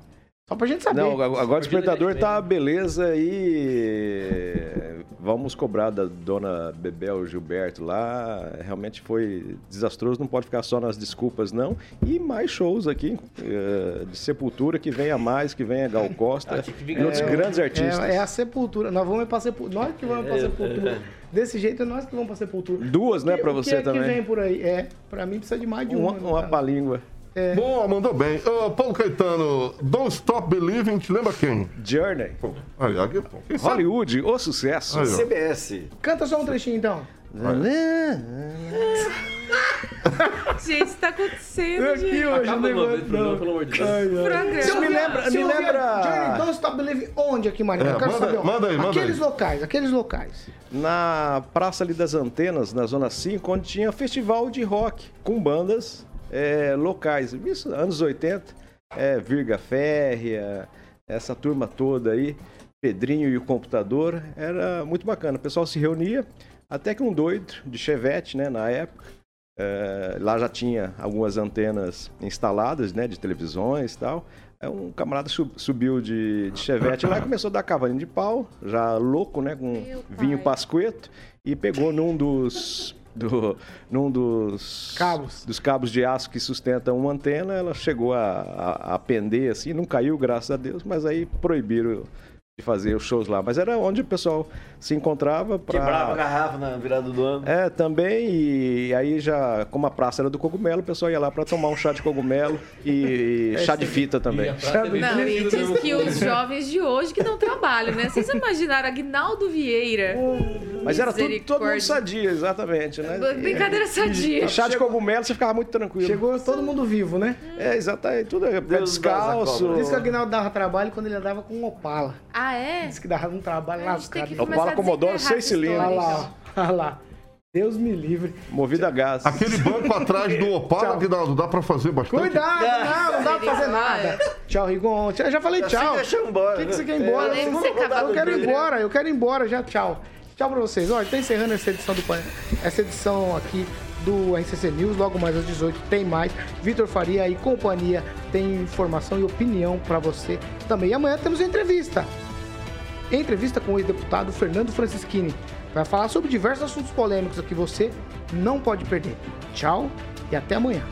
Só pra gente saber. Não, agora o despertador tá beleza e vamos cobrar da dona Bebel Gilberto lá. Realmente foi desastroso, não pode ficar só nas desculpas, não. E mais shows aqui eh, de Sepultura, que venha mais, que venha Gal Costa Ah, e outros Gal. grandes artistas. É, é a sepultura. Nós vamos pra sepultura. Nós que vamos pra É, sepultura. é. Desse jeito é nós que vamos pra sepultura. Duas, né, O que- pra o que você é também. que vem por aí? É, pra mim precisa de mais de uma. Uma, no uma palíngua. Bom, mandou bem. Ô, Paulo Caetano, Don't Stop Believing, te lembra quem? Journey. Pô, Aí, aqui, pô. Quem sabe? Hollywood, o sucesso. Aí. CBS. Canta só um trechinho então. Gente, isso tá acontecendo, Aqui gente. hoje, Acaba o Bruno, pelo amor de Deus. Programa. Se eu me lembra- se me lembra- Don't Stop Believing onde aqui, Maria? É, eu quero manda- saber. onde. manda aí, manda Aqueles aí. locais, aqueles locais. na Praça ali das Antenas, na Zona 5, onde tinha festival de rock com bandas é, locais. Isso, anos 80, é, Virga Férrea, essa turma toda aí, Pedrinho e o Computador, era muito bacana. O pessoal se reunia, até que um doido de Chevette, né, na época, é, lá já tinha algumas antenas instaladas, né, de televisões e tal. Aí um camarada sub- subiu de, de Chevette lá e começou a dar cavalinho de pau, já louco, né, com Meu vinho pai. pasqueto, e pegou num dos do, num dos cabos. dos cabos de aço que sustentam uma antena, ela chegou a, a, a pender assim, não caiu, graças a Deus, mas aí proibiram de fazer os shows lá. Mas era onde o pessoal se encontrava para Quebrava a garrafa na virada do ano. É, também, e aí já, como a praça era do cogumelo, o pessoal ia lá para tomar um chá de cogumelo e, chá de fita também. Não, e diz que os jovens de hoje que não trabalham, né? Vocês imaginaram Aguinaldo Vieira. Mas era tudo, todo mundo sadia, exatamente, né? Brincadeira sadia. E chá de cogumelo você ficava muito tranquilo. Chegou todo mundo vivo, né? É, exatamente, tudo é pé descalço. Diz que o Aguinaldo dava trabalho quando ele andava com um Opala. Ah, é? Diz que dava um trabalho lascado. que começar Opala a Commodore, desenterrar seis cilindros. Olha lá, olha lá. Deus me livre. Movido a gás. Aquele banco atrás do Opala, Aguinaldo, dá pra fazer bastante? Cuidado, não, não dá pra fazer nada. Tchau, Rigon. Eu já falei tchau. deixa eu ir O embora. que, que você né? quer ir embora? Falei que Eu você eu quero ir o embora, eu quero ir embora já, tchau. Tchau pra vocês. Olha, tá encerrando essa edição do Pan- essa edição aqui do RCC News. Logo mais às 18 tem mais. Vitor Faria e companhia tem informação e opinião pra você também. E amanhã temos uma entrevista. Com o ex-deputado Fernando Francischini. Vai falar sobre diversos assuntos polêmicos que você não pode perder. Tchau e até amanhã.